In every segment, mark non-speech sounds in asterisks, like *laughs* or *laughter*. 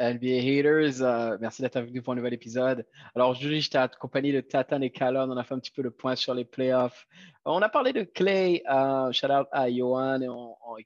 NBA Haters, euh, merci d'être avec nous pour un nouvel épisode. Alors aujourd'hui, j'étais accompagné de Tatan et Calon. On a fait un petit peu le point sur les playoffs. On a parlé de Clay. Euh, shout out à Johan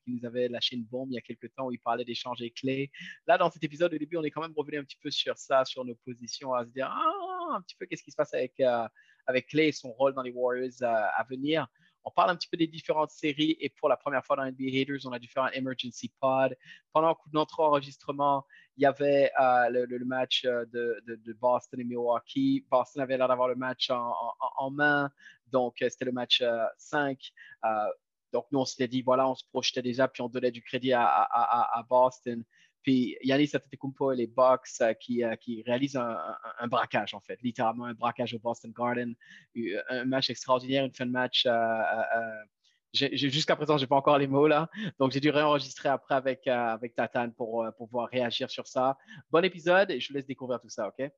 qui nous avait lâché une bombe il y a quelques temps où il parlait d'échanger Clay. Là, dans cet épisode, au début, on est quand même revenu un petit peu sur ça, sur nos positions, à se dire ah, un petit peu qu'est-ce qui se passe avec, euh, avec Clay et son rôle dans les Warriors euh, à venir? On parle un petit peu des différentes séries et pour la première fois dans NBA Haters, on a dû faire un emergency pod. Pendant notre enregistrement, il y avait euh, le, match euh, de, Boston et Milwaukee. Boston avait l'air d'avoir le match en, main, donc euh, c'était le match 5. donc nous, on s'était dit, voilà, on se projetait déjà, puis on donnait du crédit à, Boston. Puis Yannis Antetokounmpo et les Bucks qui, qui, réalisent un, braquage, en fait, littéralement un braquage au Boston Garden. Un match extraordinaire, une fin de match Jusqu'à présent, je n'ai pas encore les mots là. Donc, j'ai dû réenregistrer après avec, euh, avec Tatane pour, euh, pour pouvoir réagir sur ça. Bon épisode et je vous laisse découvrir tout ça, OK?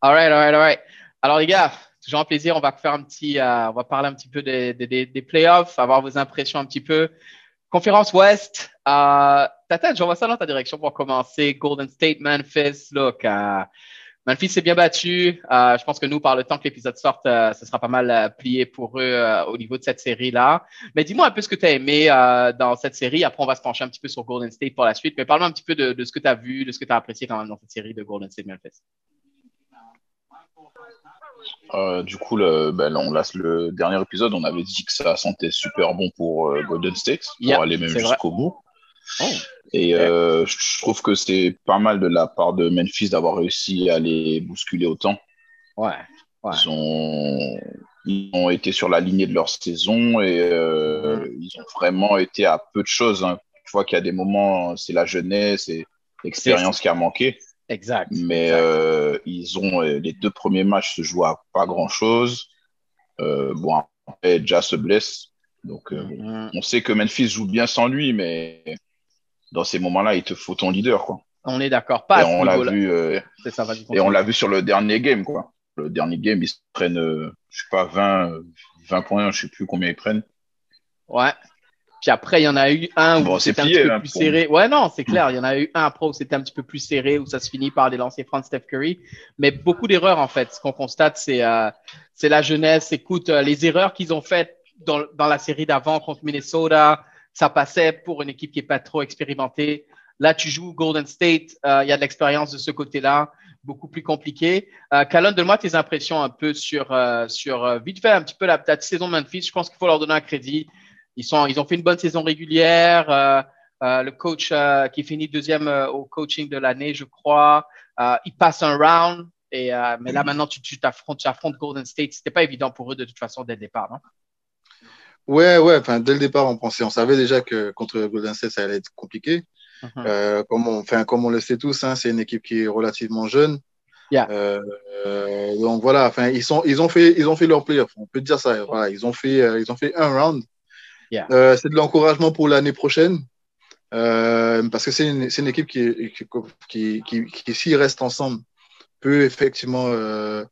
All right, all right, all right. Alors, les gars, toujours un plaisir. On va faire un petit, euh, on va parler un petit peu des, playoffs, avoir vos impressions un petit peu. Conférence Ouest. Euh, Tatane, j'envoie ça dans ta direction pour commencer. Golden State, Memphis. Look, Memphis s'est bien battu. Euh, je pense que nous, par le temps que l'épisode sorte, euh, ce sera pas mal euh, plié pour eux au niveau de cette série-là. Mais dis-moi un peu ce que tu as aimé dans cette série. Après, on va se pencher un petit peu sur Golden State pour la suite. Mais parle-moi un petit peu de, ce que tu as vu, de ce que tu as apprécié quand même dans cette série de Golden State Memphis. Du coup, le, ben, on laisse le dernier épisode. On avait dit que ça sentait super bon pour Golden State, pour aller même jusqu'au bout. Oh. Et euh, je trouve que c'est pas mal de la part de Memphis d'avoir réussi à les bousculer autant. Ouais. Ils, ont, ils, ont, été sur la lignée de leur saison et euh, mm-hmm. ils ont vraiment été à peu de choses. Hein. Tu vois qu'il y a des moments, c'est la jeunesse et l'expérience qui a manqué. Exact. Mais Euh, ils ont les deux premiers matchs se jouent à pas grand chose. Euh, bon, après, Ja se blesse. Donc, mm-hmm. on sait que Memphis joue bien sans lui, mais dans ces moments-là, il te faut ton leader, quoi. On est d'accord. Pas. Et on l'a vu. Euh, ça, et on l'a vu sur le dernier game, quoi. Le dernier game, ils prennent, euh, je sais pas, 20, 20 points, je sais plus combien ils prennent. Ouais. Puis après, il y en a eu un où c'était un petit peu hein, plus serré. Ouais, non, c'est clair. Il y en a eu un après où c'était un petit peu plus serré, où ça se finit par les lancers francs Steph Curry. Mais beaucoup d'erreurs, en fait. Ce qu'on constate, c'est euh, c'est la jeunesse. Écoute, euh, les erreurs qu'ils ont faites dans, dans la série d'avant contre Minnesota, ça passait pour une équipe qui est pas trop expérimentée. Là, tu joues Golden State, euh, il y a de l'expérience de ce côté-là, beaucoup plus compliqué. Euh, donne-moi tes impressions un peu sur, sur vite fait un petit peu la, la saison de Memphis. Je pense qu'il faut leur donner un crédit. Ils, sont, ils ont fait une bonne saison régulière. le coach qui finit deuxième au coaching de l'année, je crois, il passe un round. Et, mais là, maintenant, tu, tu t'affrontes, tu affrontes Golden State. C'était pas évident pour eux de toute façon dès le départ, non? Ouais, ouais. Enfin, dès le départ, on pensait, on savait déjà que contre Golden State, ça allait être compliqué. Mhm. euh, comme, on, enfin, comme on le sait tous, hein, c'est une équipe qui est relativement jeune. Yeah. Euh, donc voilà, enfin, ils sont, ils ont fait, ils ont fait leur playoff. On peut dire ça. Voilà, ils ont fait, euh, ils ont fait un round. Yeah. Euh, c'est de l'encouragement pour l'année prochaine. Euh, parce que c'est une, une, équipe qui, qui, qui, qui, qui s'ils restent ensemble, peut effectivement euh,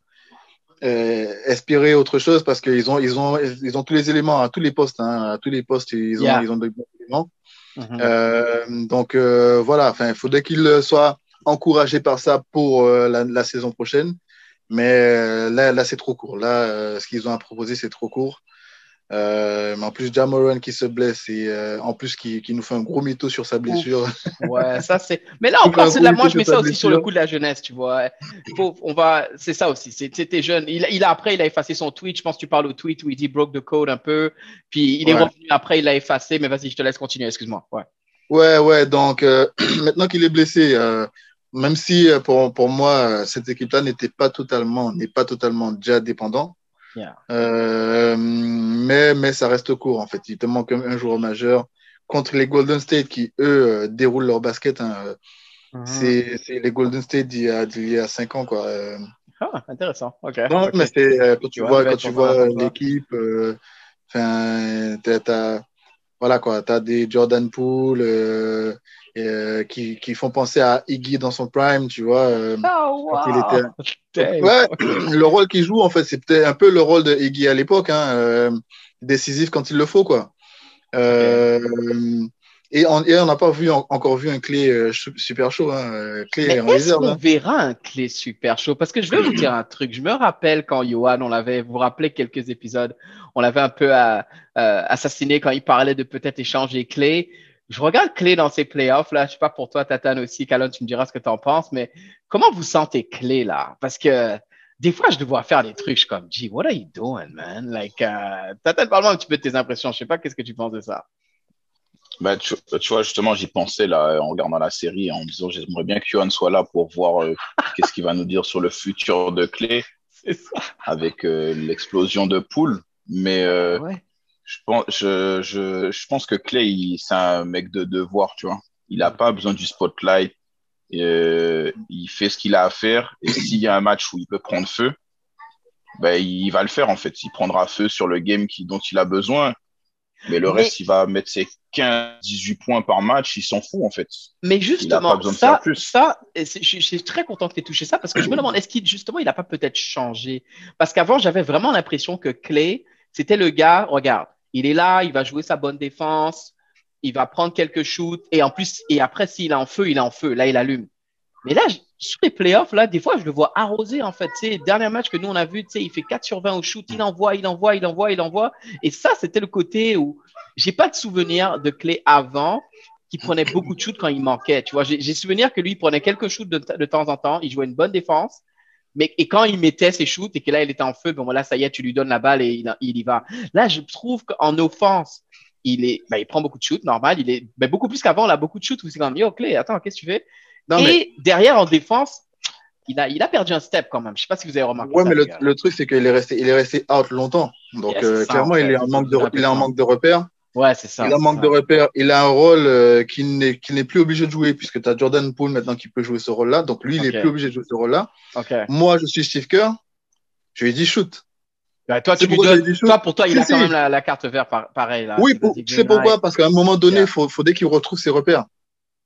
euh, espérer autre chose parce qu'ils ont, ils ont, ils ont tous les éléments à tous les postes, hein, à tous les postes, ils ont, yeah. ils ont des bons éléments. Mm -hmm. euh, donc euh, voilà, il faudrait qu'ils soient encouragés par ça pour euh, la, la, saison prochaine. Mais euh, là, là c'est trop court. Là, ce qu'ils ont à proposer, c'est trop court. Euh, mais en plus, Jamoran qui se blesse et euh, en plus qui, qui, nous fait un gros mytho sur sa blessure. Ouais, *laughs* ça c'est. Mais là encore, là, moi je mets ça aussi sur le coup de la jeunesse, tu vois. Faut, on va, c'est ça aussi. C'était jeune. Il, il a après, il a effacé son tweet. Je pense que tu parles au tweet où il dit broke the code un peu. Puis il est ouais. revenu après, il l'a effacé. Mais vas-y, je te laisse continuer. Excuse-moi. Ouais. Ouais, ouais. Donc euh, *clears throat* maintenant qu'il est blessé, même si pour pour moi cette équipe-là n'était pas totalement, n'est pas totalement déjà dépendant. Mais, mais ça reste court, en fait. Il te manque un, joueur majeur contre les Golden State qui, eux, déroulent leur basket. Hein. Mhm. C'est les Golden State d'il y, a 5 ans, quoi. Ah, intéressant. Ok. Non, mais c'est quand tu vois, quand tu vois l'équipe, enfin, voilà quoi, tu as des Jordan Poole euh, euh, qui, qui, font penser à Iggy dans son prime, tu vois. Euh, oh, wow. ouais, le rôle qu'il joue, en fait, c'est peut-être un peu le rôle de Iggy à l'époque, hein, décisif quand il le faut, quoi. Et on n'a pas vu, encore vu un clé super chaud. Hein, clé est-ce qu'on hein. verra un clé super chaud? Parce que je vais vous dire un truc. Je me rappelle quand Johan, on l'avait, vous vous rappelez quelques épisodes, on l'avait un peu euh, euh, assassiné quand il parlait de peut-être échanger clé. Je regarde clé dans ces playoffs là. Je sais pas pour toi, Tatane aussi, Calon, tu me diras ce que tu en penses, mais comment vous sentez clé là? Parce que des fois, je le vois faire des trucs, je suis comme, gee, what are you doing, man? Like, uh, Tatane, parle-moi un petit peu de tes impressions. Je sais pas, qu'est-ce que tu penses de ça? Bah, tu, vois, justement, j'y pensais là, en regardant la série, en disant j'aimerais bien que Johan soit là pour voir euh, *laughs* qu'est-ce qu'il va nous dire sur le futur de Clé avec l'explosion de Poule. Mais euh, je, pense, je, je, je, pense que Clay, c'est un mec de devoir, tu vois. Il n'a pas besoin du spotlight. Euh, il fait ce qu'il a à faire. Et s'il y a un match où il peut prendre feu, ben, il va le faire, en fait. Il prendra feu sur le game qui, dont il a besoin. Mais le reste, il va mettre ses 15, 18 points par match, il s'en fout en fait. Mais justement, ça, ça je, suis très content que tu aies touché ça parce que je me demande, est-ce qu'il justement, il n'a pas peut-être changé? Parce qu'avant, j'avais vraiment l'impression que Clay, c'était le gars, regarde, il est là, il va jouer sa bonne défense, il va prendre quelques shoots et en plus, et après, s'il est en feu, il est en feu. Là, il allume. Mais là, sur les playoffs, là, des fois, je le vois arroser, en fait. Tu dernier match que nous, on a vu, tu il fait 4 sur 20 au shoot, il envoie, il envoie, il envoie, il envoie. Et ça, c'était le côté où j'ai pas de souvenir de clé avant qui prenait beaucoup de shoots quand il manquait. J'ai souvenir que lui, il prenait quelques shoots de, temps en temps, il jouait une bonne défense. Mais et quand il mettait ses shoots et que là, il était en feu, bon, voilà, ça y est, tu lui donnes la balle et il, il y va. Là, je trouve qu'en offense, il est, ben, il prend beaucoup de shoots, normal. Il est, ben, beaucoup plus qu'avant, il a beaucoup de shoots où c'est comme, yo, clé, attends, qu'est-ce que tu fais? Non, et derrière, en défense, il a, il a perdu un step quand même. Je sais pas si vous avez remarqué. Ouais, mais le, le, truc, c'est qu'il est resté, il est resté out longtemps. Donc, euh, clairement, il est en manque de, il est en manque de repères. Ouais, c'est ça. Il a un manque de repères. Il a un rôle euh, qui n'est n'est plus obligé de jouer puisque tu as Jordan Poole maintenant qui peut jouer ce rôle-là. Donc lui, il est plus obligé de jouer ce rôle-là. Moi, je suis Steve Kerr. Je lui ai dit shoot. Bah, toi, tu lui donnes, toi, pour toi, il a quand même la, la, carte verte pareil. Là. Oui, tu sais pourquoi? Parce qu'à un moment donné, il faut, faudrait qu'il retrouve ses repères.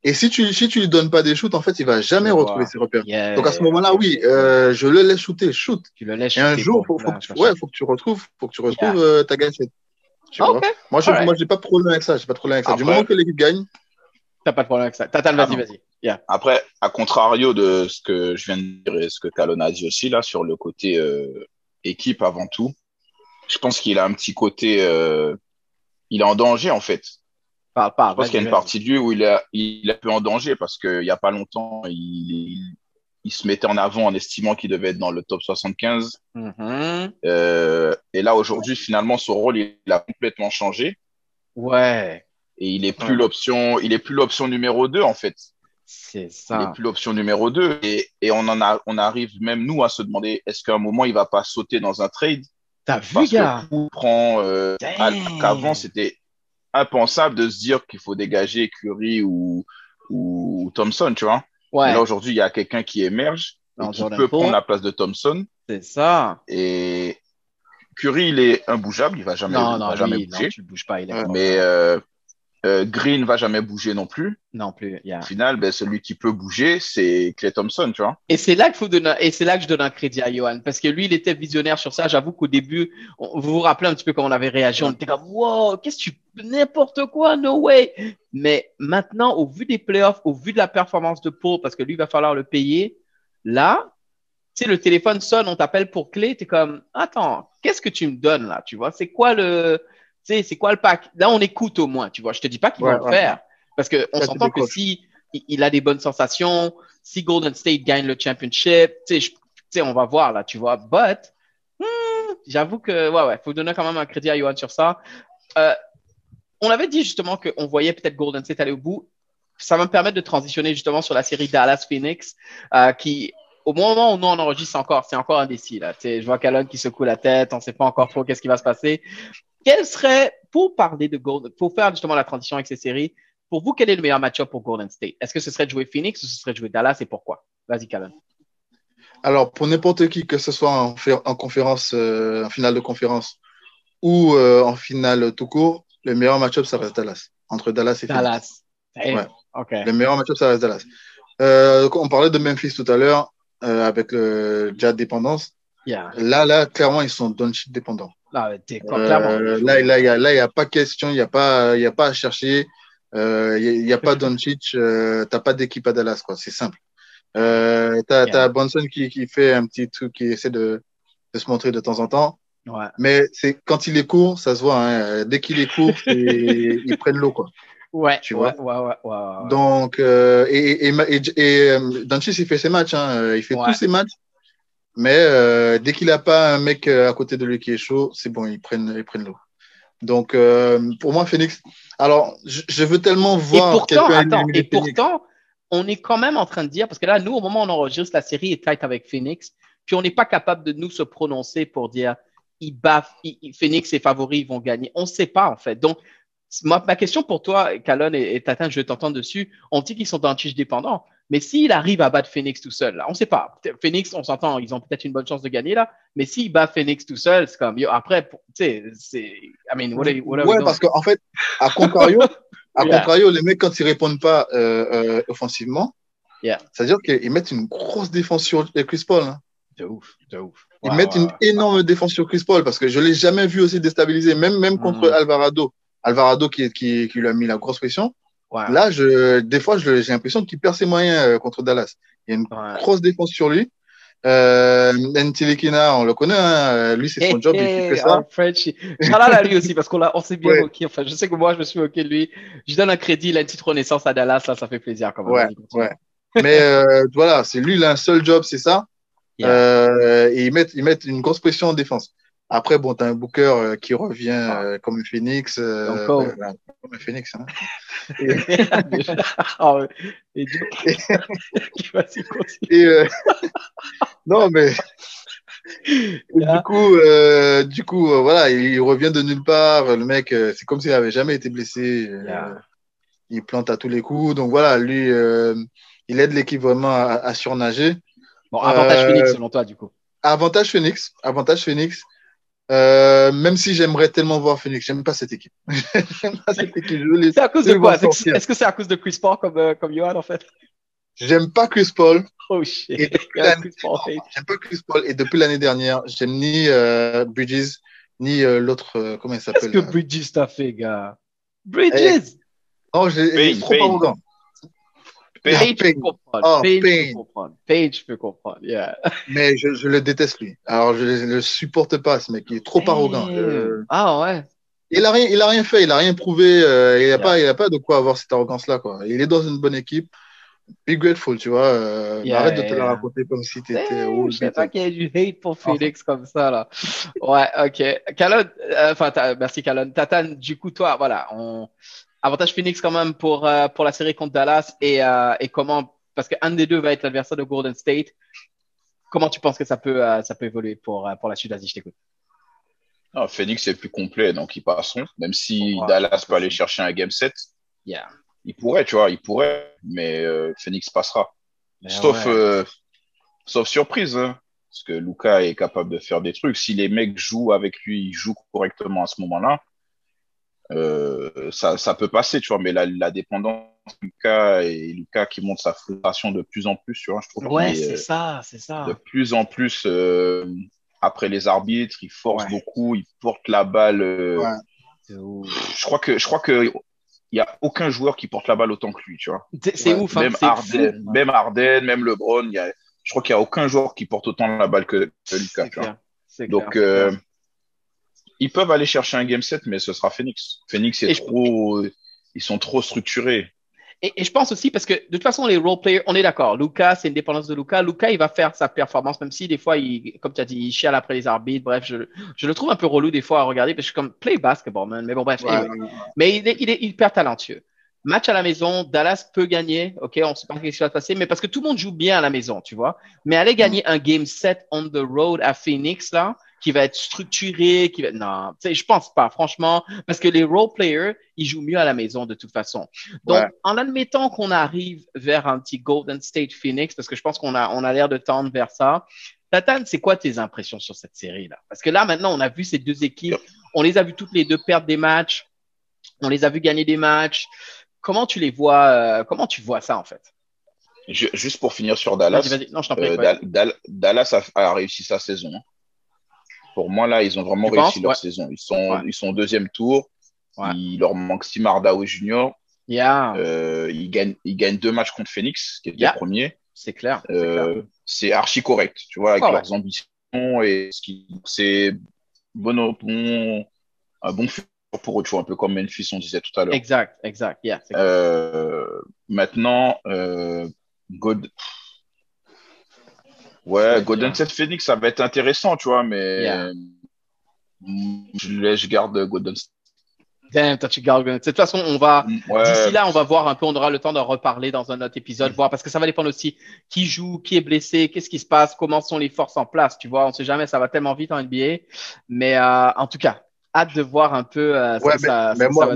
Et si tu si tu lui donnes pas des shoots, en fait, il va jamais retrouver ses repères. Donc à ce moment-là, oui, euh, je le laisse shooter, shoot. Tu le laisses Et un jour, faut, faut, que, ouais, faut que tu retrouves, faut que tu retrouves euh, ta gâchette. Moi, je n'ai pas de problème avec ça. J'ai pas de problème avec ça. Du moment que l'équipe gagne. T'as pas de problème avec ça. Tatal, vas-y, ah vas-y. Après, à contrario de ce que je viens de dire et ce que Talon a dit aussi, là, sur le côté euh, équipe avant tout, je pense qu'il a un petit côté. Euh, il est en danger, en fait. Parle, parle, je pense qu'il y a une partie de lui où il est, il est un peu en danger parce qu'il n'y a pas longtemps, il, il se mettait en avant en estimant qu'il devait être dans le top 75. Mm-hmm. Euh, et là, aujourd'hui, finalement, son rôle, il, a complètement changé. Ouais. Et il est plus l'option, il est plus l'option numéro 2, en fait. C'est ça. Il est plus l'option numéro 2. Et, et, on en a, on arrive même, nous, à se demander, est-ce qu'à un moment, il va pas sauter dans un trade? T'as vu, gars? prend, euh, qu'avant, c'était impensable de se dire qu'il faut dégager Curry ou, ou Thompson, tu vois? Là, aujourd'hui, il y a quelqu'un qui émerge et qui peut prendre la place de Thompson. C'est ça. Et Curry, il est imbougeable, il va jamais, non, non, va jamais bouger. Non, tu bouges pas, il est Mais euh, euh, Green va jamais bouger non plus. Non plus. Au final, ben, celui qui peut bouger, c'est Clay Thompson, tu vois. Et c'est là qu'il faut donner, et c'est là que je donne un crédit à Johan, parce que lui, il était visionnaire sur ça. J'avoue qu'au début, vous vous rappelez un petit peu comment on avait réagi. On était comme, wow, qu'est-ce que tu, n'importe quoi, no way. Mais maintenant, au vu des playoffs, au vu de la performance de Paul, parce que lui, il va falloir le payer, là, tu sais, le téléphone sonne, on t'appelle pour clé, t'es comme, attends, qu'est-ce que tu me donnes là, tu vois? C'est quoi le, sais, c'est quoi le pack? Là, on écoute au moins, tu vois. Je te dis pas qu'ils vont le faire. Parce qu'on s'entend que si il a des bonnes sensations, si Golden State gagne le championship, tu sais, on va voir là, tu vois. But, hmm, j'avoue que, ouais, ouais, faut donner quand même un crédit à Johan sur ça. Euh, on avait dit justement qu'on voyait peut-être Golden State aller au bout. Ça va me permettre de transitionner justement sur la série Dallas Phoenix, euh, qui au moment où nous on enregistre encore, c'est encore indécis là. je vois Calonne qui secoue la tête, on ne sait pas encore trop qu'est-ce qui va se passer. Quel serait, pour parler de Golden, pour faire justement la transition avec ces séries, pour vous, quel est le meilleur match-up pour Golden State? Est-ce que ce serait de jouer Phoenix ou ce serait de jouer Dallas et pourquoi? Vas-y, Calonne. Alors, pour n'importe qui, que ce soit en, en conférence, euh, en finale de conférence ou euh, en finale tout court, le meilleur match-up, ça reste Dallas. Entre Dallas et Dallas. Dallas. Ouais. Le meilleur match-up, ça reste Dallas. Euh, on parlait de Memphis tout à l'heure avec le Jazz dépendance. Là, là, clairement, ils sont Doncic dépendants. Là, euh, là, il n'y a, pas question, il n'y a, pas, y a pas à chercher. Euh, il n'y a, pas Doncic, euh, tu n'as pas d'équipe à Dallas, quoi. C'est simple. Euh, tu as, yeah. Bonson qui, qui fait un petit truc, qui essaie de, de se montrer de temps en temps. Ouais. Mais c'est quand il est court, ça se voit. Hein. Dès qu'il est court, *laughs* ils prennent l'eau, quoi. Ouais, tu vois? Ouais, ouais, ouais, Donc, euh, et, et, et, et, il fait ses matchs. Hein. Il fait tous ses matchs. Mais euh, dès qu'il n'a pas un mec euh, à côté de lui qui est chaud, c'est bon, ils prennent, ils prennent l'eau. Donc, euh, pour moi, Phoenix. Alors, je, je veux tellement voir. Et pourtant, attends, et pourtant, on est quand même en train de dire, parce que là, nous, au moment où on enregistre, la série est tight avec Phoenix, puis on n'est pas capable de nous se prononcer pour dire, ils baffent, Phoenix est favori, ils vont gagner. On ne sait pas, en fait. Donc, ma, ma question pour toi, Calon et, et Tatin, je vais t'entendre dessus. On dit qu'ils sont dans un tige dépendant. Mais s'il arrive à battre Phoenix tout seul, là, on ne sait pas. Phoenix, on s'entend, ils ont peut-être une bonne chance de gagner là. Mais s'il bat Phoenix tout seul, c'est comme, yo, après, tu sais, c'est. I mean, what are, what are ouais, parce qu'en fait, à contrario, *laughs* à yeah. contrario, les mecs, quand ils répondent pas euh, euh, offensivement, yeah. c'est-à-dire qu'ils mettent une grosse défense sur Chris Paul. Hein. De ouf, de ouf. Ils wow, mettent wow, une wow. énorme défense sur Chris Paul parce que je l'ai jamais vu aussi déstabilisé, même, même contre mm. Alvarado. Alvarado qui, qui, qui lui a mis la grosse pression. Ouais. Là, je, des fois, j'ai l'impression qu'il perd ses moyens euh, contre Dallas. Il y a une ouais. grosse défense sur lui. Euh, on le connaît, hein. lui, c'est son job, il fait ça. Frenchie. à lui aussi, parce qu'on on s'est bien ouais. moqué. Enfin, je sais que moi, je me suis moqué de lui. Je donne un crédit, il a une petite renaissance à Dallas, là, ça fait plaisir quand même. Ouais, ouais. Mais euh, *laughs* voilà, c'est lui, il a un seul job, c'est ça. Yeah. Euh, et ils mettent, ils mettent une grosse pression en défense. Après, bon, t'as un Booker euh, qui revient euh, comme un phoenix. Euh, oh. comme un phoenix. Hein. et non, mais du coup, euh, du coup, voilà, il revient de nulle part. Le mec, c'est comme s'il n'avait jamais été blessé. Yeah. il plante à tous les coups. Donc voilà, lui, il aide l'équipe vraiment à, à, surnager. Bon, avantage Phoenix selon toi, du coup. Avantage Phoenix. Avantage Phoenix. Euh, même si j'aimerais tellement voir Phoenix, j'aime pas cette équipe. *laughs* j'aime pas cette équipe. C'est à cause de quoi? Est-ce que c'est à cause de Chris Paul comme, euh, comme Johan en fait? J'aime pas Chris Paul. *laughs* Oh shit. J'aime pas Chris Paul et depuis l'année dernière, j'aime ni euh, Bridges ni euh, l'autre comment il s'appelle Qu'est-ce que Bridges t'a fait, gars? Bridges hey. Non, j'ai trop arrogant. Page, peut comprendre. Oh, Page, peut comprendre. Page peut comprendre. Yeah. *laughs* Mais je, je, le déteste, lui. Alors, je ne le supporte pas, ce mec. Il est trop hey. arrogant. Ah ouais. Il a rien, il a rien fait. Il a rien prouvé. Euh, il n'a yeah. pas, il a pas de quoi avoir cette arrogance-là, quoi. Il est dans une bonne équipe. Be grateful, tu vois. Euh, yeah, arrête de te la raconter comme si tu étais. Hey, je sais pas qu'il y a du hate pour enfin. comme ça, là. Ouais, ok. Calonne, euh, enfin, merci, Calonne. Tatane, du coup, toi, voilà, on avantage Phoenix quand même pour, euh, pour la série contre Dallas et, euh, et comment, parce qu'un des deux va être l'adversaire de Golden State. Comment tu penses que ça peut, euh, ça peut évoluer pour, pour la suite? Vas-y, je t'écoute. Non, Phoenix est plus complet, donc ils passeront. Même si Dallas peut aller chercher un game set, yeah. il pourrait, tu vois, il pourrait, mais Phoenix passera. Mais sauf, ouais. sauf surprise, hein, parce que Luca est capable de faire des trucs. Si les mecs jouent avec lui, ils jouent correctement à ce moment-là, euh, ça, ça peut passer, tu vois, mais la, la dépendance de Lucas et Lucas qui montre sa frustration de plus en plus, tu vois, je trouve. Ouais, c'est ça, c'est ça. De plus en plus, euh, après les arbitres, il force ouais. beaucoup, il porte la balle. Euh, ouais. Je crois que, je crois que il y a aucun joueur qui porte la balle autant que lui, tu vois. C'est ouais. ouf, hein, même Harden, fou. même Harden, même LeBron, il y a, je crois qu'il y a aucun joueur qui porte autant la balle que, que Lucas, tu vois. Donc, clair, ils peuvent aller chercher un game set, mais ce sera Phoenix. Phoenix est trop, je... ils sont trop structurés. Et, et, je pense aussi parce que de toute façon, les role players, on est d'accord. Lucas, c'est une dépendance de Lucas. Lucas, il va faire sa performance, même si des fois, il, comme tu as dit, il chiale après les arbitres. Bref, je, je le trouve un peu relou des fois à regarder parce que je suis comme play basketball, man. Mais bon, bref. Ouais. Mais il est, il est hyper talentueux. match à la maison, Dallas peut gagner, ok, on ne sait pas ce qui va se passer, mais parce que tout le monde joue bien à la maison, tu vois. Mais aller gagner un game set on the road à Phoenix, là, qui va être structuré, qui va, non, tu sais, je pense pas, franchement, parce que les role players, ils jouent mieux à la maison de toute façon. Donc, en admettant qu'on arrive vers un petit Golden State Phoenix, parce que je pense qu'on a, on a l'air de tendre vers ça, Tatane, c'est quoi tes impressions sur cette série-là? Parce que là, maintenant, on a vu ces deux équipes, on les a vues toutes les deux perdre des matchs, on les a vues gagner des matchs. Comment tu les vois, euh, comment tu vois ça, en fait? juste pour finir sur Dallas, euh, Dallas a, réussi sa saison. Pour moi, là, ils ont vraiment réussi leur saison. Ils sont, ils sont au deuxième tour. Il leur manque Simar Dawe Junior. Euh, ils, gagnent, ils gagnent deux matchs contre Phoenix, qui est le premier. C'est clair. c'est archi correct, tu vois, avec leurs ambitions et ce qui c'est bon, bon, un bon futur pour eux, tu vois, un peu comme Memphis, on disait tout à l'heure. Exact, exact, yeah, euh, maintenant, euh, God... Ouais, Golden State Phoenix, ça va être intéressant, tu vois, mais je, je garde Golden State. Damn, toi, tu gardes. De toute façon, on va, mm, d'ici là, on va voir un peu, on aura le temps d'en reparler dans un autre épisode, mm. voir, parce que ça va dépendre aussi qui joue, qui est blessé, qu'est-ce qui se passe, comment sont les forces en place, tu vois, on sait jamais, ça va tellement vite en NBA. Mais, euh, en tout cas, hâte de voir un peu euh, ouais, ça, mais, moi,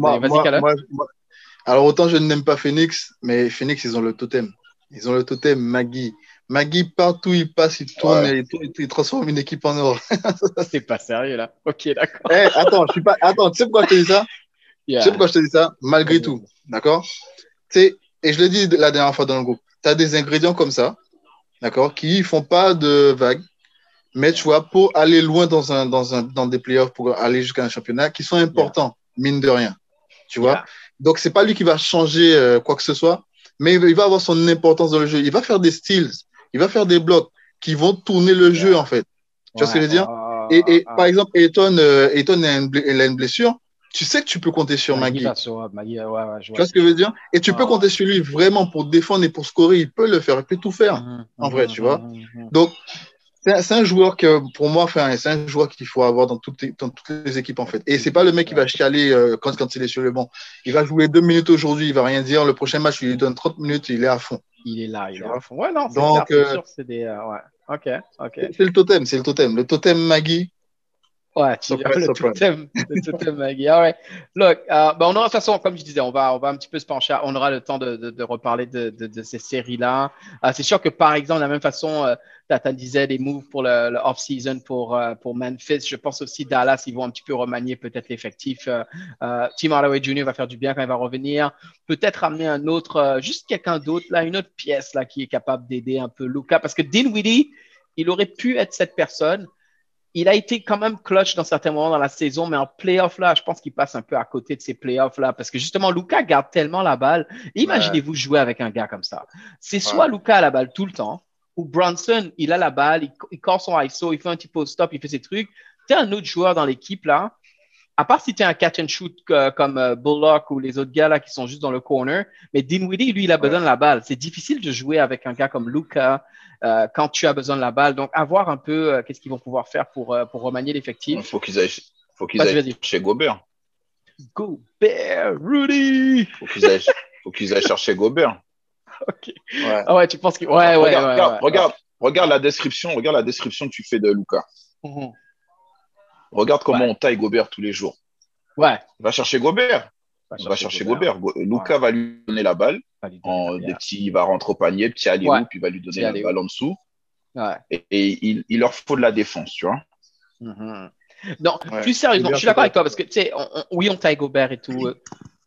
alors autant je n'aime pas Phoenix, mais Phoenix, ils ont le totem. Ils ont le totem Maggie. Maggie, partout il passe, il tourne et il, transforme une équipe en or. *laughs* c'est pas sérieux là. Ok, d'accord. Hey, eh, attends, je suis pas. Attends, tu sais pourquoi je te dis ça? Tu sais pourquoi je te dis ça? Malgré tout, d'accord? Et je l'ai dit la dernière fois dans le groupe. Tu as des ingrédients comme ça, d'accord, qui font pas de vagues, mais tu vois, pour aller loin dans, un, dans, un, dans des playoffs, pour aller jusqu'à un championnat, qui sont importants, mine de rien. Tu vois? Donc, c'est pas lui qui va changer euh, quoi que ce soit, mais il va avoir son importance dans le jeu. Il va faire des styles, il va faire des blocs qui vont tourner le jeu, en fait. Tu vois ce que je veux dire? Et, et par exemple, Eton, euh, Eton a, une blessure. Tu sais que tu peux compter sur Magui. tu vois ce que je veux dire? Et tu peux compter sur lui vraiment pour défendre et pour scorer. Il peut le faire, il peut tout faire, mhm, en vrai, tu vois? Mhm, Donc, c'est un joueur que, pour moi, c'est un joueur qu'il faut avoir dans toutes, les, dans toutes les équipes, en fait. Et c'est pas le mec qui va chialer euh, quand, quand il est sur le banc. Il va jouer deux minutes aujourd'hui, il va rien dire. Le prochain match, il lui donne 30 minutes, il est à fond. Il est là, il est à fond. Ouais, non, c'est Donc, sûr, c'est des. Ouais. Ok, ok. C'est le totem, c'est le totem. Le totem Maggie, Ouais, tu le totem, le totem Maggie. Ah ouais. Look, ben on aura de toute façon, comme je disais, on va, on va un petit peu se pencher. On aura le temps de, de, de reparler de, de, ces séries-là. Euh, c'est sûr que par exemple, de la même façon, euh, Tata disait des moves pour le, le off-season pour, euh, pour Memphis. Je pense aussi Dallas, ils vont un petit peu remanier peut-être l'effectif. Tim Hardaway Jr. va faire du bien quand il va revenir. Peut-être amener un autre, juste quelqu'un d'autre là, une autre pièce là qui est capable d'aider un peu Luca, parce que Dinwiddie, il aurait pu être cette personne il a été quand même clutch dans certains moments dans la saison, mais en playoff là, je pense qu'il passe un peu à côté de ces playoffs là, parce que justement, Luca garde tellement la balle. Imaginez-vous jouer avec un gars comme ça. C'est soit Luca a la balle tout le temps, ou Bronson, il a la balle, il, il son ISO, il fait un petit post-stop, il fait ses trucs. Tu un autre joueur dans l'équipe là, à part si tu es un catch and shoot euh, comme euh, Bullock ou les autres gars là qui sont juste dans le corner, mais Dinwiddie, lui, il a besoin de la balle. C'est difficile de jouer avec un gars comme Luca euh, quand tu as besoin de la balle. Donc, à voir un peu qu'est-ce qu'ils vont pouvoir faire pour, pour remanier l'effectif. Faut qu'ils aillent, faut qu'ils aillent chez Gobert. Gobert, Rudy. Faut qu'ils aillent, faut qu'ils aillent chercher Gobert. *laughs* ok. Ouais. Ah ouais, tu penses que ouais, ouais, regarde, regarde, regarde, la description, regarde la description que tu fais de Luca. Mm Regarde comment on taille Gobert tous les jours. Ouais. Va chercher Gobert. Va chercher, Gobert. Luca va lui donner la balle. En, des petits, il va rentrer au panier, petit aller puis il va lui donner la balle en dessous. Ouais. Et, il, il, leur faut de la défense, tu vois. Mm-hmm. Non, plus sérieusement, je suis d'accord avec toi parce que, tu sais, oui, on taille Gobert et tout.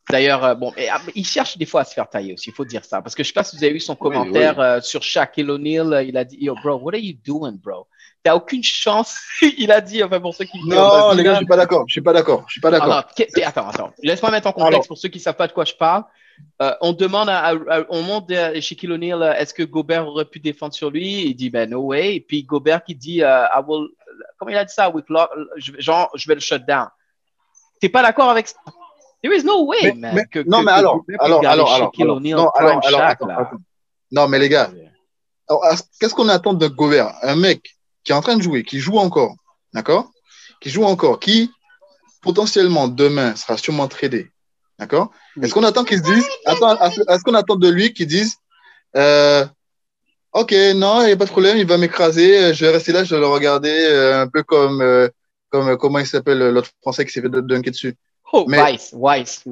D'ailleurs, euh, bon, ah, il cherche des fois à se faire tailler aussi, il faut dire ça. Parce que je sais pas si vous avez eu son commentaire euh, sur Shaquille O'Neal. Il a dit, Yo, bro, what are you doing, bro? T'as aucune chance. *laughs* il a dit, enfin, pour ceux qui. Non, les gars, je suis pas d'accord. Je suis pas d'accord. Je suis pas d'accord. Attends, attends. Laisse-moi mettre en contexte pour ceux qui savent pas de quoi je parle. Euh, on demande à, on monte chez Shaquille O'Neal, est-ce que Gobert aurait pu défendre sur lui? Il dit, ben, no way. Et puis Gobert qui dit, uh, I will, comment il a dit ça? With genre, je vais le shut down. T'es pas d'accord avec ça? There is no way, man. que, non, mais alors, alors, alors, alors, non, alors, alors, non, mais les gars, qu'est-ce qu'on attend de Gobert? Un mec qui est en train de jouer, qui joue encore, d'accord? Qui joue encore, qui potentiellement demain sera sûrement tradé, D'accord? Est-ce qu'on attend qu'ils se disent, attends, est-ce qu'on attend de lui qu'ils disent, euh, ok, non, il n'y a pas de problème, il va m'écraser, je vais rester là, je vais le regarder euh, un peu comme, euh, comme comment il s'appelle l'autre français qui s'est fait dunker dessus. Oh, Mais, Vice, Vice.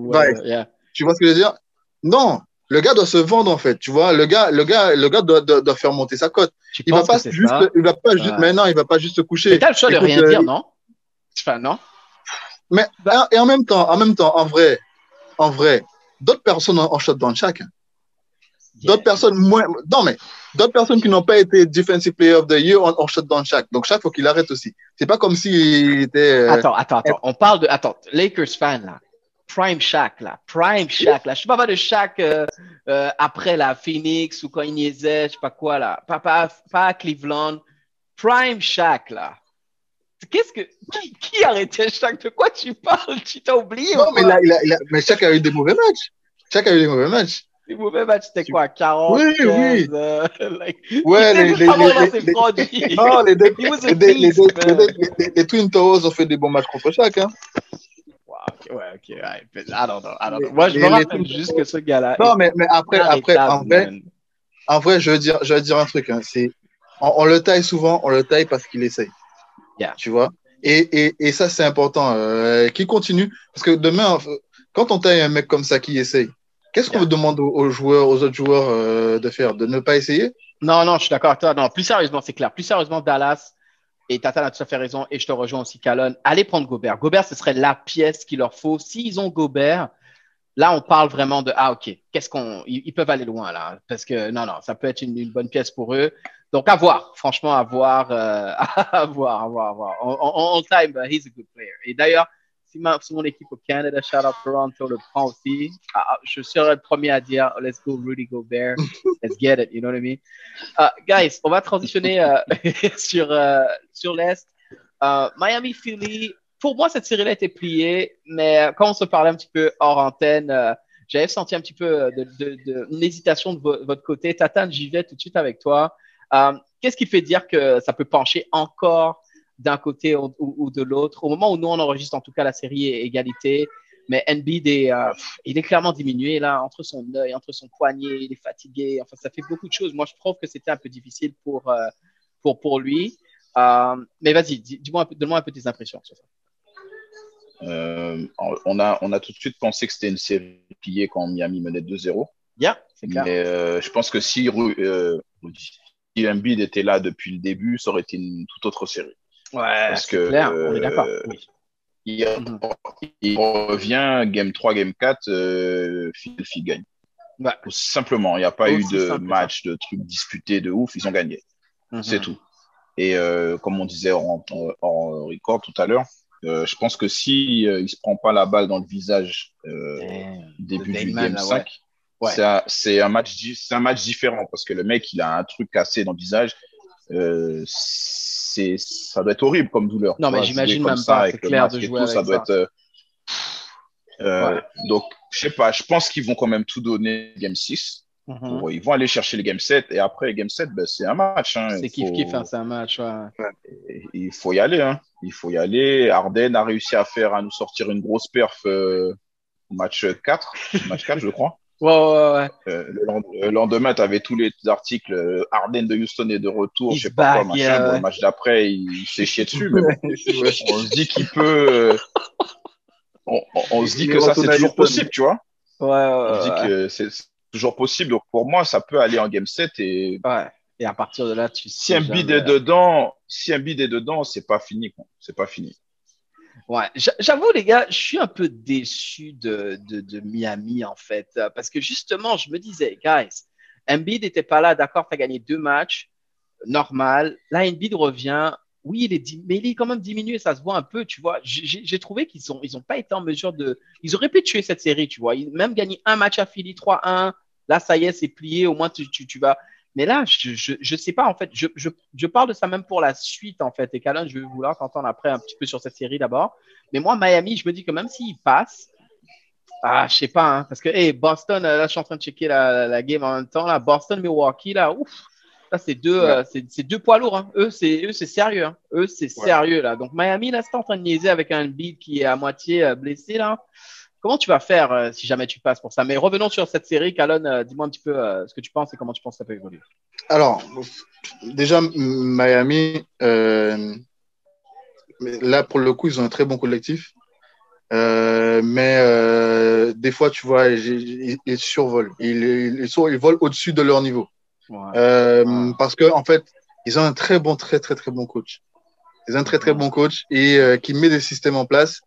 Tu vois ce que je veux dire? Non, le gars doit se vendre en fait, tu vois. Le gars, le gars, le gars doit, doit, faire monter sa cote. il va pas juste, il va pas juste, mais non, il va pas juste se coucher. Mais t'as le choix de rien dire, non? Enfin, non? Mais bah et en même temps, en même temps, en vrai, en vrai, d'autres personnes en, shot dans chaque. D'autres personnes moins, non mais d'autres personnes qui n'ont pas été defensive player of the year en, shot dans chaque. Donc chaque faut qu'il arrête aussi. C'est pas comme s'il était. Euh, attends, attends, attends. On parle de, attends, Lakers fan là. Prime Shaq, là. Prime Shaq, là. Je sais pas de Shaq euh, euh, après la Phoenix ou quand il niaisait, je sais pas quoi, là. Pas, pas, pas Cleveland. Prime Shaq, là. Qu'est-ce que. Qui, qui arrêtait Shaq? De quoi tu parles? Tu t'as oublié Non, mais, là, il a, il a, mais Shaq a eu des mauvais matchs. Shaq a eu des mauvais matchs. Les mauvais matchs, c'était quoi 40 Oui, 15, oui. Euh, *laughs* like... Ouais, les, les, les, les, non, les, les, les, les, Twin Towers ont fait des bons matchs contre Shaq. Hein. Ouais, ok, ouais. I don't know, I don't know. Moi, je me rappelle juste que ce gars-là. Non, mais, mais après, après en, vrai, en vrai, je veux dire, je veux dire un truc. Hein, c'est, on, on, le taille souvent, on le taille parce qu'il essaye. Yeah. Tu vois? Et, et, et, ça, c'est important. Euh, qui continue Parce que demain, quand on taille un mec comme ça qui essaye, qu'est-ce qu'on demande aux, joueurs, aux autres joueurs euh, de faire? De ne pas essayer? Non, non, je suis d'accord avec toi. Non, plus sérieusement, c'est clair. Plus sérieusement, Dallas, et Tata a tout à fait raison, et je te rejoins aussi, Calonne. Allez prendre Gobert. Gobert, ce serait la pièce qu'il leur faut. S'ils ont Gobert, là, on parle vraiment de ah ok, qu'est-ce qu'on, ils, peuvent aller loin là, parce que non non, ça peut être une, bonne pièce pour eux. Donc à voir, franchement à voir, euh, *laughs* à voir, à voir, à voir. On, time, he's a good player. Et d'ailleurs, si, mon équipe au Canada, shout out Toronto, le prend aussi, ah, ah, je serai le premier à dire let's go Rudy Gobert, *laughs* let's get it, you know what I mean? Uh, guys, on va transitionner uh, *laughs* sur, uh, sur l'Est. Miami Philly, pour moi, cette série-là était pliée, mais quand on se parlait un petit peu hors antenne, j'avais senti un petit peu de, de, de, une hésitation de votre côté. Tatane, j'y vais tout de suite avec toi. Qu'est-ce qui fait dire que ça peut pencher encore d'un côté ou, de l'autre. Au moment où nous on enregistre en tout cas la série égalité, mais Embiid est, euh, il est clairement diminué là entre son œil, entre son poignet, il est fatigué. Enfin, ça fait beaucoup de choses. Moi, je trouve que c'était un peu difficile pour euh, pour pour lui. Euh, mais vas-y, dis-moi, donne-moi un peu tes impressions sur ça. on a on a tout de suite pensé que c'était une série pliée quand Miami menait 2-0. Yeah, c'est clair. Mais je pense que si si Embiid était là depuis le début, ça aurait été une toute autre série. Ouais, parce que clair, on est d'accord. Euh, il, revient, game 3, game 4, euh, Philadelphie gagne. Ouais. Simplement, il n'y a pas eu de match, de trucs disputés de ouf, ils ont gagné. Mhm. C'est tout. Et euh, comme on disait en, en, record tout à l'heure, euh, je pense que si euh, il se prend pas la balle dans le visage début du game 5, ouais. c'est un, un, match, c'est un match différent parce que le mec il a un truc cassé dans le visage. C'est ça doit être horrible comme douleur. Non, mais j'imagine même pas. C'est clair de jouer ça doit être. Euh, euh, donc, je sais pas. Je pense qu'ils vont quand même tout donner game 6. Mhm. ils vont aller chercher le game 7 et après game 7, ben, c'est un match. Hein. C'est kiff kiff, hein, c'est un match. Il faut y aller. Hein. Il faut y aller. Arden a réussi à faire à nous sortir une grosse perf euh, match 4, match 4 je crois. Ouais, ouais, ouais. Euh, le, lendemain, tu avais tous les articles. Euh, Arden de Houston est de retour. Je sais pas quoi, machin. le match d'après, il s'est chié dessus. Mais on se dit qu'il peut. Euh, on, se dit que ça, c'est toujours possible, tu vois. Ouais, ouais, on se dit que c'est toujours possible. Donc pour moi, ça peut aller en game 7 et. Ouais. Et à partir de là, tu. Si un bid est dedans, si un bid est dedans, c'est pas fini. C'est pas fini. J'avoue, les gars, je suis un peu déçu de, Miami, en fait, euh, parce que justement, je me disais, guys, Embiid n'était pas là, d'accord, tu as gagné deux matchs, normal. Là, Embiid revient, oui, il est, mais il est quand même diminué, ça se voit un peu, tu vois. J'ai trouvé qu'ils n'ont ils ont pas été en mesure de. Ils auraient pu tuer cette série, tu vois. Ils ont même gagné un match à Philly 3-1. Là, ça y est, c'est plié, au moins tu vas. Mais là, je, je, je, sais pas, en fait, je, je, je, parle de ça même pour la suite, en fait. Et Callan, je vais vouloir t'entendre après un petit peu sur cette série d'abord. Mais moi, Miami, je me dis que même s'il passe, ah, je sais pas, hein, parce que, hey, Boston, là, je suis en train de checker la, la game en même temps, là, Boston, Milwaukee, là, ouf, là, c'est deux, euh, c'est deux poids lourds, hein. Eux, c'est, eux, c'est sérieux, hein. Eux, c'est sérieux, là. Donc, Miami, là, c'est en train de niaiser avec un beat qui est à moitié euh, blessé, là. Comment tu vas faire euh, si jamais tu passes pour ça? Mais revenons sur cette série. Calonne, dis-moi un petit peu ce que tu penses et comment tu penses que ça peut évoluer. Alors, déjà, Miami, là, pour le coup, ils ont un très bon collectif. mais des fois, tu vois, ils, survolent. Ils, ils, volent au-dessus de leur niveau. Parce que, en fait, ils ont un très bon, très, très, très bon coach. Ils ont un très, très bon coach et euh, qui met des systèmes en place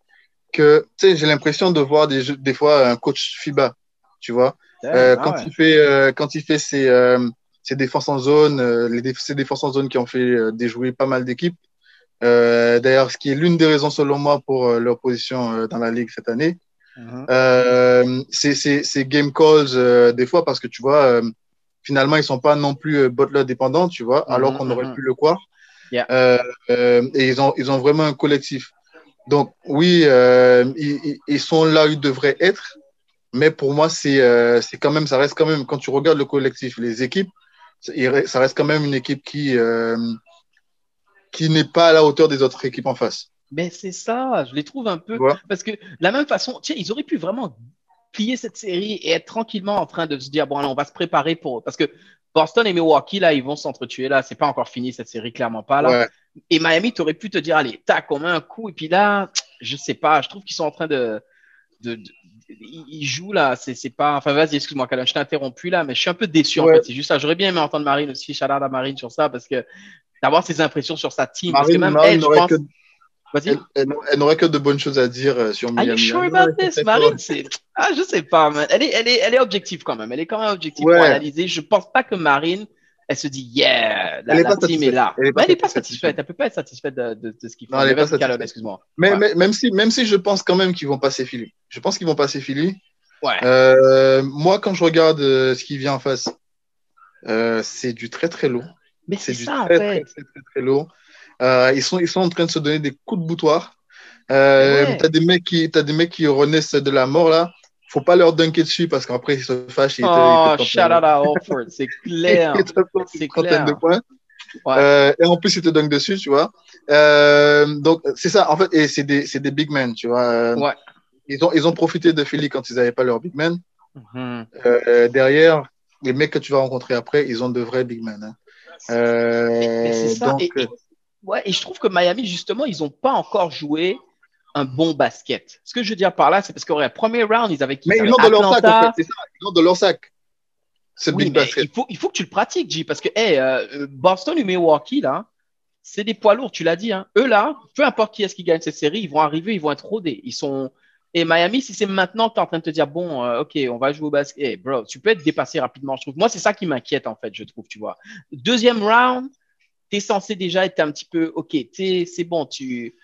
que, tu sais, j'ai l'impression de voir des, des fois un coach FIBA, tu vois. Euh, ah quand, il fait, euh, quand il fait ses, ses défenses en zone, les ses défenses en zone qui ont fait déjouer pas mal d'équipes. D'ailleurs, ce qui est l'une des raisons, selon moi, pour leur position dans la ligue cette année. Mm-hmm. c'est game calls des fois parce que tu vois, finalement, ils sont pas non plus euh, Butler dépendants, tu vois, alors mhm, qu'on aurait mhm. pu le croire. Euh, euh, et ils ont, ils ont vraiment un collectif. Donc, oui, ils, sont là où ils devraient être, mais pour moi, c'est c'est quand même, ça reste quand même, quand tu regardes le collectif, les équipes, ça reste quand même une équipe qui, qui n'est pas à la hauteur des autres équipes en face. Mais c'est ça, je les trouve un peu. Parce que la même façon, tiens, ils auraient pu vraiment plier cette série et être tranquillement en train de se dire bon, on va se préparer pour. Parce que Boston et Milwaukee, là, ils vont s'entretuer. Là, c'est pas encore fini cette série, clairement pas. Là. Et Miami, tu aurais pu te dire allez, tac, on met un coup. Et puis là, je sais pas, je trouve qu'ils sont en train de. de, ils jouent là, c'est pas. Enfin, vas-y, excuse-moi, je t'ai interrompu là, mais je suis un peu déçu en fait. C'est juste ça. J'aurais bien aimé entendre Marine aussi, Shout à Marine sur ça, parce que d'avoir ses impressions sur sa team. parce que même elle, je pense. Elle, n'aurait que de bonnes choses à dire euh, sur Miami. Are you sure about this, Marine? Ah, je sais pas, man. Elle est, elle, est, elle est objective quand même. Elle est quand même objective pour analyser. Je pense pas que Marine, elle se dit, yeah, la, elle team est là. Elle n'est pas, satisfaite. Elle peut pas être satisfaite de, de, ce qu'il fait. Non, elle est pas excuse-moi. Mais, mais, même, si, même si je pense quand même qu'ils vont passer Philly. Je pense qu'ils vont passer Philly. Ouais. Euh, moi, quand je regarde euh, ce qui vient en face, euh, c'est du très très lourd. Mais c'est du ça, très, très, très, très, très lourd. Euh, ils, sont, ils sont en train de se donner des coups de boutoir. Euh, ouais. T'as des mecs qui, as des mecs qui renaissent de la mort là. Faut pas leur dunker dessus parce qu'après ils se fâchent. Ils oh, shout out à Horford, c'est *laughs* clair. c'est clair. De points. Ouais. Euh, et en plus, ils te dunkent dessus, tu vois. Euh, donc, c'est ça, en fait, et c'est des, des, big men, tu vois. Ouais. Ils ont, ils ont profité de Philly quand ils n'avaient pas leur big men. Mm -hmm. derrière, les mecs que tu vas rencontrer après, ils ont de vrais big men. Hein. mais ça. Donc, et, Ouais, et je trouve que Miami, justement, ils n'ont pas encore joué un bon basket. Ce que je veux dire par là, c'est parce qu'au premier round, ils avaient Mais ils l'ont de leur sac, en fait, c'est ça. Ils l'ont de leur sac. Oui, mais il faut, il faut que tu le pratiques, J, parce que hey, euh, Boston et Milwaukee, là, c'est des poids lourds, tu l'as dit. Hein. Eux, là, peu importe qui est-ce qui gagne cette série, ils vont arriver, ils vont être rodés. Ils sont. Et Miami, si c'est maintenant que tu es en train de te dire, bon, euh, OK, on va jouer au basket, hey, bro, tu peux être dépassé rapidement, je trouve. Moi, c'est ça qui m'inquiète, en fait, je trouve, tu vois. Deuxième round, tu es censé déjà être un petit peu, OK, c'est bon, tu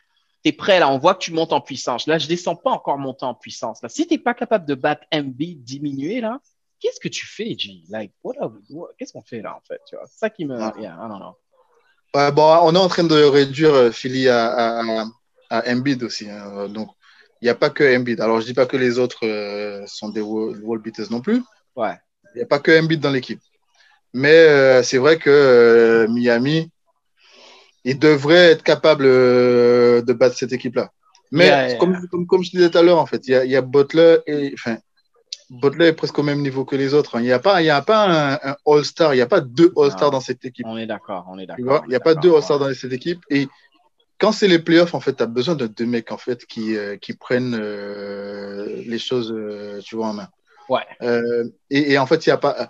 es prêt là, on voit que tu montes en puissance. Là, je ne descends pas encore monter en puissance. Là. Si tu n'es pas capable de battre MB, diminuer là, qu'est-ce que tu fais, G? Like, qu'est-ce qu'on fait là en fait? C'est ça qui me. Yeah, non. bon, on est en train de réduire euh, Philly à, à, à Embiid aussi. Hein. Donc, il n'y a pas que Embiid. Alors, je ne dis pas que les autres euh, sont des wall beaters non plus. Ouais. Il n'y a pas que Embiid dans l'équipe. Mais euh, c'est vrai que Miami, il devrait être capable euh, de battre cette équipe-là. Mais Comme, comme, je disais tout à l'heure, en fait, il y a, il y a Butler et enfin, Butler est presque au même niveau que les autres. Hein. Il n'y a pas, il y a pas un, All-Star, il n'y a pas deux All-Stars dans cette équipe. On est d'accord, on est d'accord. Il n'y a pas deux All-Stars dans cette équipe. Et quand c'est les playoffs, en fait, tu as besoin de deux mecs en fait, qui, euh, qui prennent euh, les choses tu vois, en main. Ouais. Et, et, en fait, il n'y a pas.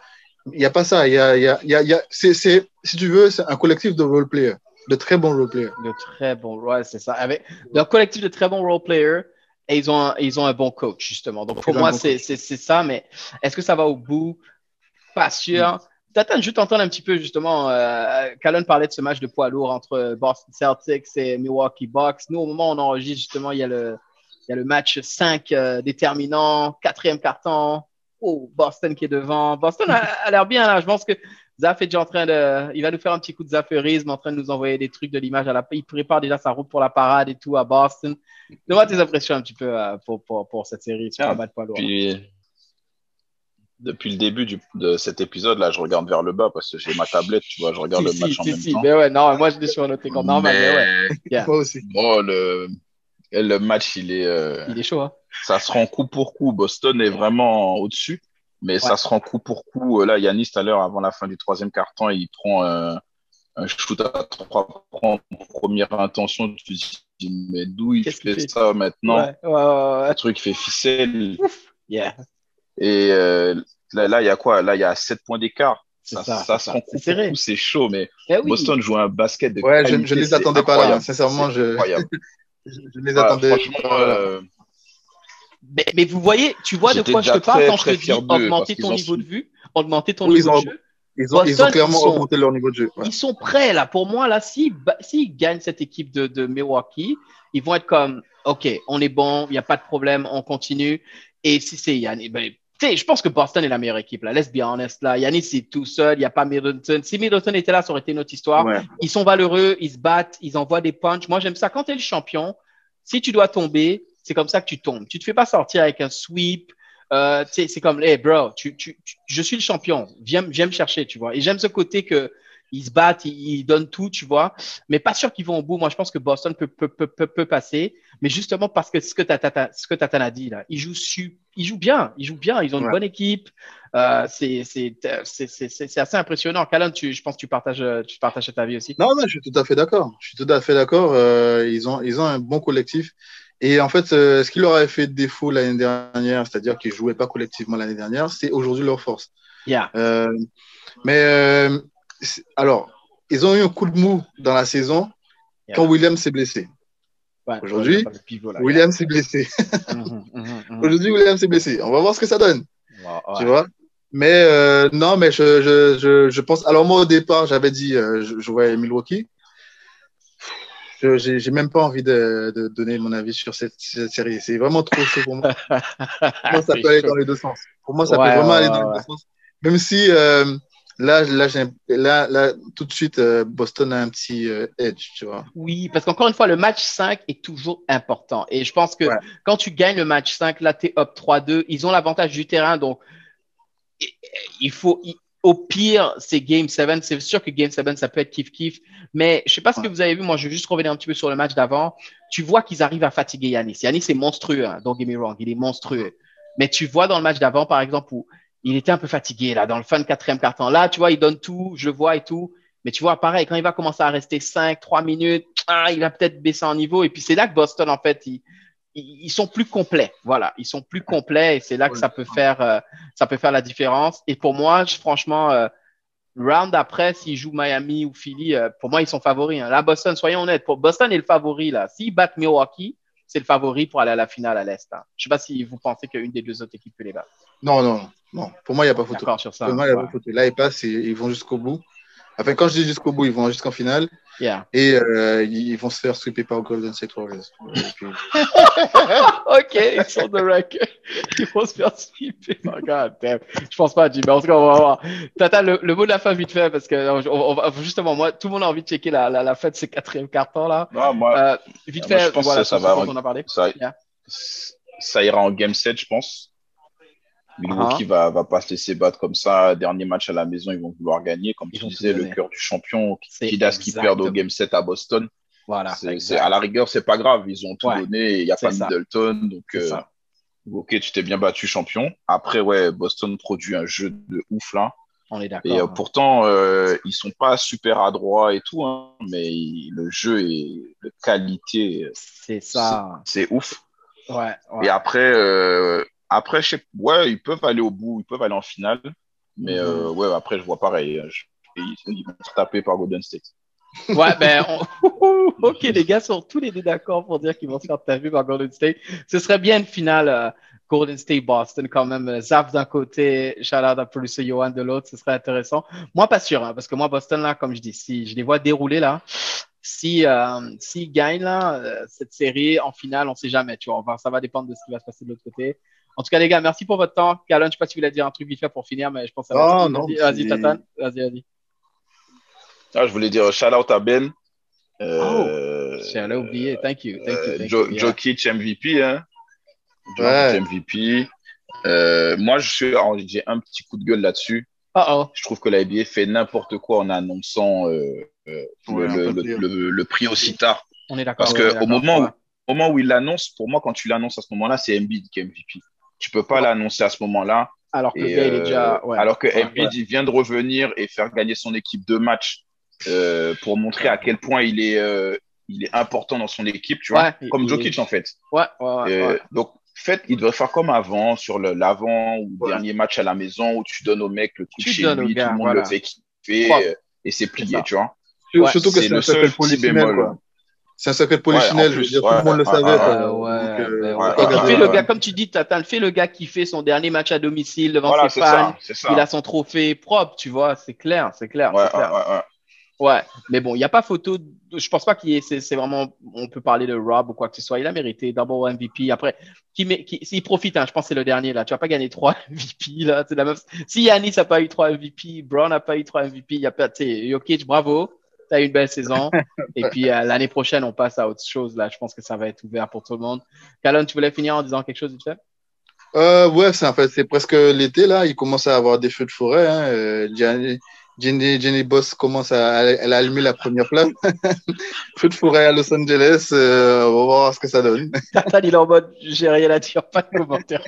Il a pas ça. Il y a, il y a, il y a, c'est, si tu veux, c'est un collectif de role-players de très bons role-players. De très bons, ouais, c'est ça. Avec un collectif de très bons role-players et ils ont, un, ils ont un bon coach, justement. Donc, pour moi, c'est ça, mais est-ce que ça va au bout? Pas sûr. Mm. T'attends juste entendre un petit peu, justement, euh, Callan parlait de ce match de poids lourd entre Boston Celtics et Milwaukee Bucks. Nous, au moment où on enregistre, justement, il y a le, il y a le match 5 euh, déterminant, quatrième carton. Oh, Boston qui est devant. Boston a, a l'air bien là. Je pense que Zaf est déjà en train de. Il va nous faire un petit coup de zaférisme, en train de nous envoyer des trucs de l'image. À la... Il prépare déjà sa route pour la parade et tout à Boston. Donne-moi tes impressions un petit peu euh, pour, pour, pour, cette série. Tu ah, puis, depuis le début du, de cet épisode-là, je regarde vers le bas parce que j'ai ma tablette, tu vois, je regarde le match en même temps. Mais ouais, non, moi je l'ai sur un autre écran normal, mais, ouais. Moi aussi. Bon, le, le match, il est. Euh, il est chaud. Hein. Ça se rend coup pour coup. Boston est vraiment au-dessus, mais ça se rend coup pour coup. Là, Yanis, tout à l'heure, avant la fin du troisième quart-temps, il prend un shoot à trois points première intention. Tu te dis, mais d'où il fait, ça maintenant Le truc fait ficelle. yeah. Et là, il y a quoi? Là, il y a 7 points d'écart. Ça, ça, se rend c'est chaud, mais eh Boston joue un basket de Ouais, je ne les attendais pas là, sincèrement. Je... *laughs* je, ne les attendais pas. Euh, mais, vous voyez, tu vois de quoi je te parle quand je te dis augmenter ton niveau de vue, augmenter ton niveau de jeu. Ils ont, ils ont clairement augmenté leur niveau de jeu. Ils sont prêts là. Pour moi, là, s'ils si, gagnent cette équipe de, de Milwaukee, ils vont être comme, OK, on est bon, il n'y a pas de problème, on continue. Et si c'est Yann, ben, je pense que Boston est la meilleure équipe. Là. Let's be honest. Là. Yannis, c'est tout seul. Il n'y a pas Middleton. Si Middleton était là, ça aurait été une autre histoire. Ils sont valeureux. Ils se battent. Ils envoient des punches. Moi, j'aime ça. Quand tu es le champion, si tu dois tomber, c'est comme ça que tu tombes. Tu ne te fais pas sortir avec un sweep. Euh, c'est comme, hey, bro, tu, tu, je suis le champion. Viens, viens me chercher, tu vois. Et j'aime ce côté que ils se battent, ils, donnent tout, tu vois. Mais pas sûr qu'ils vont au bout. Moi, je pense que Boston peut, peut, peut, peut, passer. Mais justement parce que ce que Tata, ce que Tata a dit là, ils jouent, ils jouent bien, ils jouent bien, ils ont une bonne équipe. Euh, c'est assez impressionnant. Tu, je pense que tu partages, tu partages ta vie aussi. Non, non, je suis tout à fait d'accord. Je suis tout à fait d'accord. Euh, ils, ont, ils ont un bon collectif. Et en fait, euh, ce qui leur avait fait défaut l'année dernière, c'est-à-dire qu'ils jouaient pas collectivement l'année dernière, c'est aujourd'hui leur force. Yeah. Euh, mais euh, alors, ils ont eu un coup de mou dans la saison quand William s'est blessé. Aujourd'hui, William s'est blessé. *laughs* Aujourd'hui, William s'est blessé. On va voir ce que ça donne. Tu vois? Mais euh, non, mais je, je, je, pense. Alors, moi, au départ, j'avais dit, je, je voyais Milwaukee. Je n'ai même pas envie de, de, donner mon avis sur cette, série. C'est vraiment trop chaud pour moi. *laughs* pour moi, ça peut aller dans les deux sens. Pour moi, ça peut vraiment aller dans les deux sens. Même si euh, Là, là, là, là, tout de suite, euh, Boston a un petit euh, edge, tu vois. Oui, parce qu'encore une fois, le match 5 est toujours important. Et je pense que quand tu gagnes le match 5, là, tu es up 3-2. Ils ont l'avantage du terrain, donc il faut. Au pire, c'est Game 7. C'est sûr que Game 7, ça peut être kiff-kiff. Mais je sais pas ce que vous avez vu. Moi, je vais juste revenir un petit peu sur le match d'avant. Tu vois qu'ils arrivent à fatiguer Yanis. Yanis est monstrueux, hein, don't get me wrong. Il est monstrueux. Mais tu vois dans le match d'avant, par exemple, où il était un peu fatigué là dans le fin de quatrième quart-temps. Là, tu vois, il donne tout, je le vois et tout. Mais tu vois, pareil, quand il va commencer à rester 5, 3 minutes, ah, il va peut-être baisser en niveau. Et puis c'est là que Boston, en fait, ils, ils sont plus complets. Voilà, ils sont plus complets et c'est là que ça peut faire, euh, ça peut faire la différence. Et pour moi, je, franchement, euh, round après, s'ils jouent Miami ou Philly, euh, pour moi, ils sont favoris. Hein. Là, Boston, soyons honnêtes, pour Boston est le favori là. S'ils battent Milwaukee, c'est le favori pour aller à la finale à l'Est. Hein. Je ne sais pas si vous pensez qu'une des deux autres équipes peut les battre. Non, non, non. Pour moi, il n'y a pas photo. Sur ça, moi, il a pas photo. Là, ils passent et ils vont jusqu'au bout. Enfin, quand je dis jusqu'au bout, ils vont jusqu'en finale. Et euh, ils vont se faire sweeper par Golden State Warriors. *laughs* ok, ils sont de wreck. Ils vont se faire sweeper par God damn. Je pense pas, Jim. Mais en tout cas, on va voir. Tata, le, mot de la fin, vite fait, parce que on, va, justement, moi, tout le monde a envie de checker la, la, la fin de ces quatrième cartons là. Non, moi, euh, vite fait, je pense voilà, que ça, va. On a parlé. Ça, ça ira en game 7, je pense. Milwaukee uh va, va pas se laisser battre comme ça. Dernier match à la maison, ils vont vouloir gagner. Comme tu disais, le cœur du champion, ce qu'ils perdent au Game 7 à Boston. Voilà. C'est, à la rigueur, c'est pas grave. Ils ont tout donné. Il n'y a pas Middleton. Donc, euh, ok, tu t'es bien battu champion. Après, ouais, Boston produit un jeu de ouf là. On est d'accord. Et euh, pourtant, euh, ils sont pas super adroits et tout, hein, mais le jeu est de qualité. C'est ça. C'est, ouf. Ouais, Et après, euh, après, je sais, ouais, ils peuvent aller au bout, ils peuvent aller en finale. Mais mhm. euh, ouais, après, je vois pareil. ils, vont se taper par Golden State. Ouais, ben, *laughs* *laughs* ok, les gars sont tous les deux d'accord pour dire qu'ils vont se faire taper par Golden State. Ce serait bien une finale euh, Golden State Boston quand même. Zaf d'un côté, out à Producer Johan de l'autre, ce serait intéressant. Moi, pas sûr, hein, parce que moi, Boston, là, comme je dis, si je les vois dérouler là, si euh, s'ils gagnent là, euh, cette série en finale, on sait jamais, tu vois. ça va dépendre de ce qui va se passer de l'autre côté. En tout cas, les gars, merci pour votre temps. Calon, je ne sais pas si vous voulez dire un truc vite fait pour finir, mais je pense que ça Non, non. Vas-y, Tatan. Vas-y, vas-y. Ah, je voulais dire shout out à Ben. Euh, oh, j'allais oublier. Thank you. Thank you. Thank you. Jokic MVP. Hein. Jokic MVP. Euh, moi, j'ai un petit coup de gueule là-dessus. Uh -oh. Je trouve que la NBA fait n'importe quoi en annonçant euh, euh le, le, le, le, prix aussi tard. On est d'accord. Parce qu'au moment, où, moment où il l'annonce, pour moi, quand tu l'annonces à ce moment-là, c'est Embiid qui est MVP. Tu peux pas l'annoncer à ce moment-là. Alors que, est déjà, euh, alors que Embiid, il vient de revenir et faire gagner son équipe deux matchs euh, pour montrer à quel point il est, euh, il est important dans son équipe, tu vois, comme Jokic en fait. Ouais, ouais, Donc, fait, il devrait faire comme avant, sur l'avant ou dernier match à la maison où tu donnes au mec le truc chez lui, tout le monde le fait kiffer et c'est plié, tu vois. Surtout que c'est le seul bémol. C'est un secret de polichinelle, je veux dire, tout le monde le savait. il fait le gars, comme tu dis, Tata, fait le gars qui fait son dernier match à domicile devant ses fans. Il a son trophée propre, tu vois, c'est clair, c'est clair. Ouais, mais bon, il n'y a pas photo. Je pense pas qu'il y ait. C'est vraiment. On peut parler de Rob ou quoi que ce soit. Il a mérité double MVP. Après, qui, qui, s'il profite, hein, je pense que c'est le dernier là. Tu vas pas gagner trois *laughs* MVP là. C'est la même. Si Yannis n'a pas eu trois MVP, Brown n'a pas eu trois MVP, il y a pas. Jokic, bravo tu as eu une belle saison. *laughs* Et puis euh, l'année prochaine, on passe à autre chose. Là, je pense que ça va être ouvert pour tout le monde. Calon, tu voulais finir en disant quelque chose, tu euh, Ouais, c'est en fait, c'est presque l'été là. Il commence à avoir des feux de forêt. Hein. Euh, Jenny, Jenny, Boss commence à, elle a allumé la première flamme. *laughs* feu de forêt à Los Angeles. Euh, on va voir ce que ça donne. *laughs* Tatan, il est en mode, j'ai rien à dire, pas de commentaires.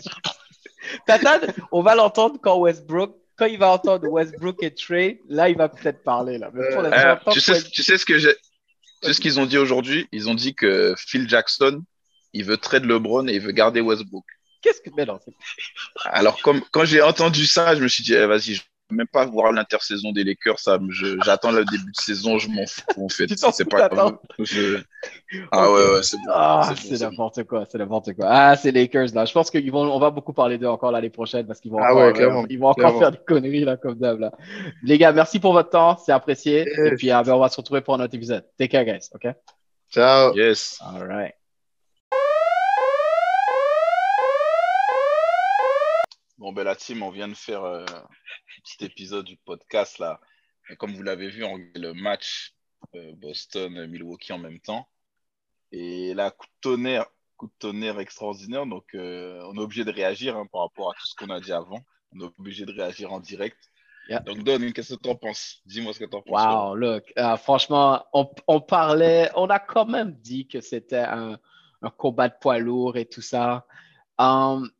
Tatan, on va l'entendre quand Westbrook quand il va entendre Westbrook et Trey, là, il va peut-être parler. Là. Euh, tu, sais, tu, sais, ce que j'ai. Tu sais ce qu'ils ont dit aujourd'hui? Ils ont dit que Phil Jackson, il veut trade LeBron et il veut garder Westbrook. Qu'est-ce que. Mais non, Alors, comme, quand j'ai entendu ça, je me suis dit, eh, vas-y, même pas voir l'intersaison des Lakers. Ça, j'attends le début de saison, je m'en fous en fait. *laughs* c'est pas *laughs* Ah ouais, ouais, c'est bon. Ah, c'est n'importe quoi, c'est n'importe quoi. Ah, c'est Lakers là. Je pense qu'ils vont, on va beaucoup parler d'eux encore l'année prochaine parce qu'ils vont ah encore, euh, ils vont encore faire des conneries là comme d'hab là. Les gars, merci pour votre temps, c'est apprécié. Et puis euh, ben, on va se retrouver pour un autre épisode. Take care, guys. Ok? Ciao. Yes. All right. Bon, ben la team, on vient de faire euh, un petit épisode du podcast là. Et comme vous l'avez vu, on le match euh, Boston-Milwaukee en même temps. Et là, coup de tonnerre, coup de tonnerre extraordinaire. Donc, euh, on est obligé de réagir hein, par rapport à tout ce qu'on a dit avant. On est obligé de réagir en direct. Donc, Don, qu'est-ce que tu en penses? Dis-moi ce que tu en penses. Wow, look, franchement, on, parlait, on a quand même dit que c'était un, combat de poids lourd et tout ça. Um,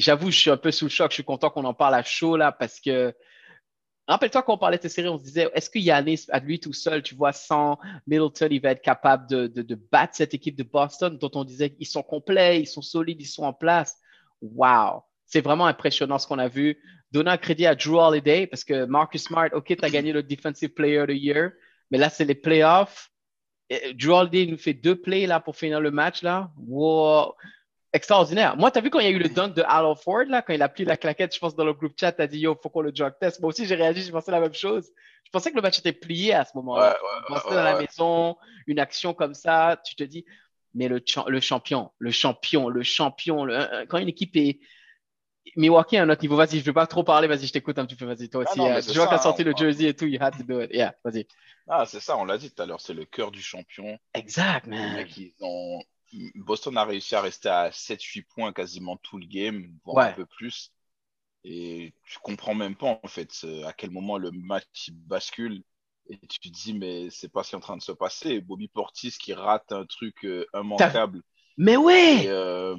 j'avoue, je suis un peu sous le choc. Je suis content qu'on en parle à chaud là parce que Rappelle-toi quand on parlait de cette série, on se disait, est-ce que Yannis, à lui tout seul, tu vois, sans Middleton, il va être capable de, battre cette équipe de Boston dont on disait qu'ils sont complets, ils sont solides, ils sont en place. Wow! C'est vraiment impressionnant ce qu'on a vu. Donner un crédit à Drew Holiday parce que Marcus Smart, OK, tu as gagné le Defensive Player of the Year, mais là, c'est les playoffs. Drew Holiday nous fait deux plays là pour finir le match là. Wow! Extraordinaire. Moi, tu as vu quand il y a eu le dunk de Al Ford, là, quand il a pris la claquette, je pense, dans le groupe chat, tu as dit, yo, faut qu'on le drug test. Moi aussi, j'ai réagi, j'ai pensé la même chose. Je pensais que le match était plié à ce moment-là. Ouais, ouais, dans la maison, une action comme ça, tu te dis, mais le, le champion, le champion, le champion, quand une équipe est. Milwaukee à un autre niveau, vas-y, je ne vais pas trop parler, vas-y, je t'écoute un petit peu, vas-y, toi ah aussi. Euh, je vois qu'à sorti le jersey et tout, you had to do it. Yeah, vas-y. Ah, c'est ça, on l'a dit tout à l'heure, c'est le cœur du champion. Exact, man. ils ont Boston a réussi à rester à 7-8 points quasiment tout le game, voire un peu plus. Et tu comprends même pas en fait à quel moment le match bascule et tu te dis mais c'est pas ce qui est en train de se passer. Bobby Portis qui rate un truc euh, immanquable. Mais ouais. Et, euh,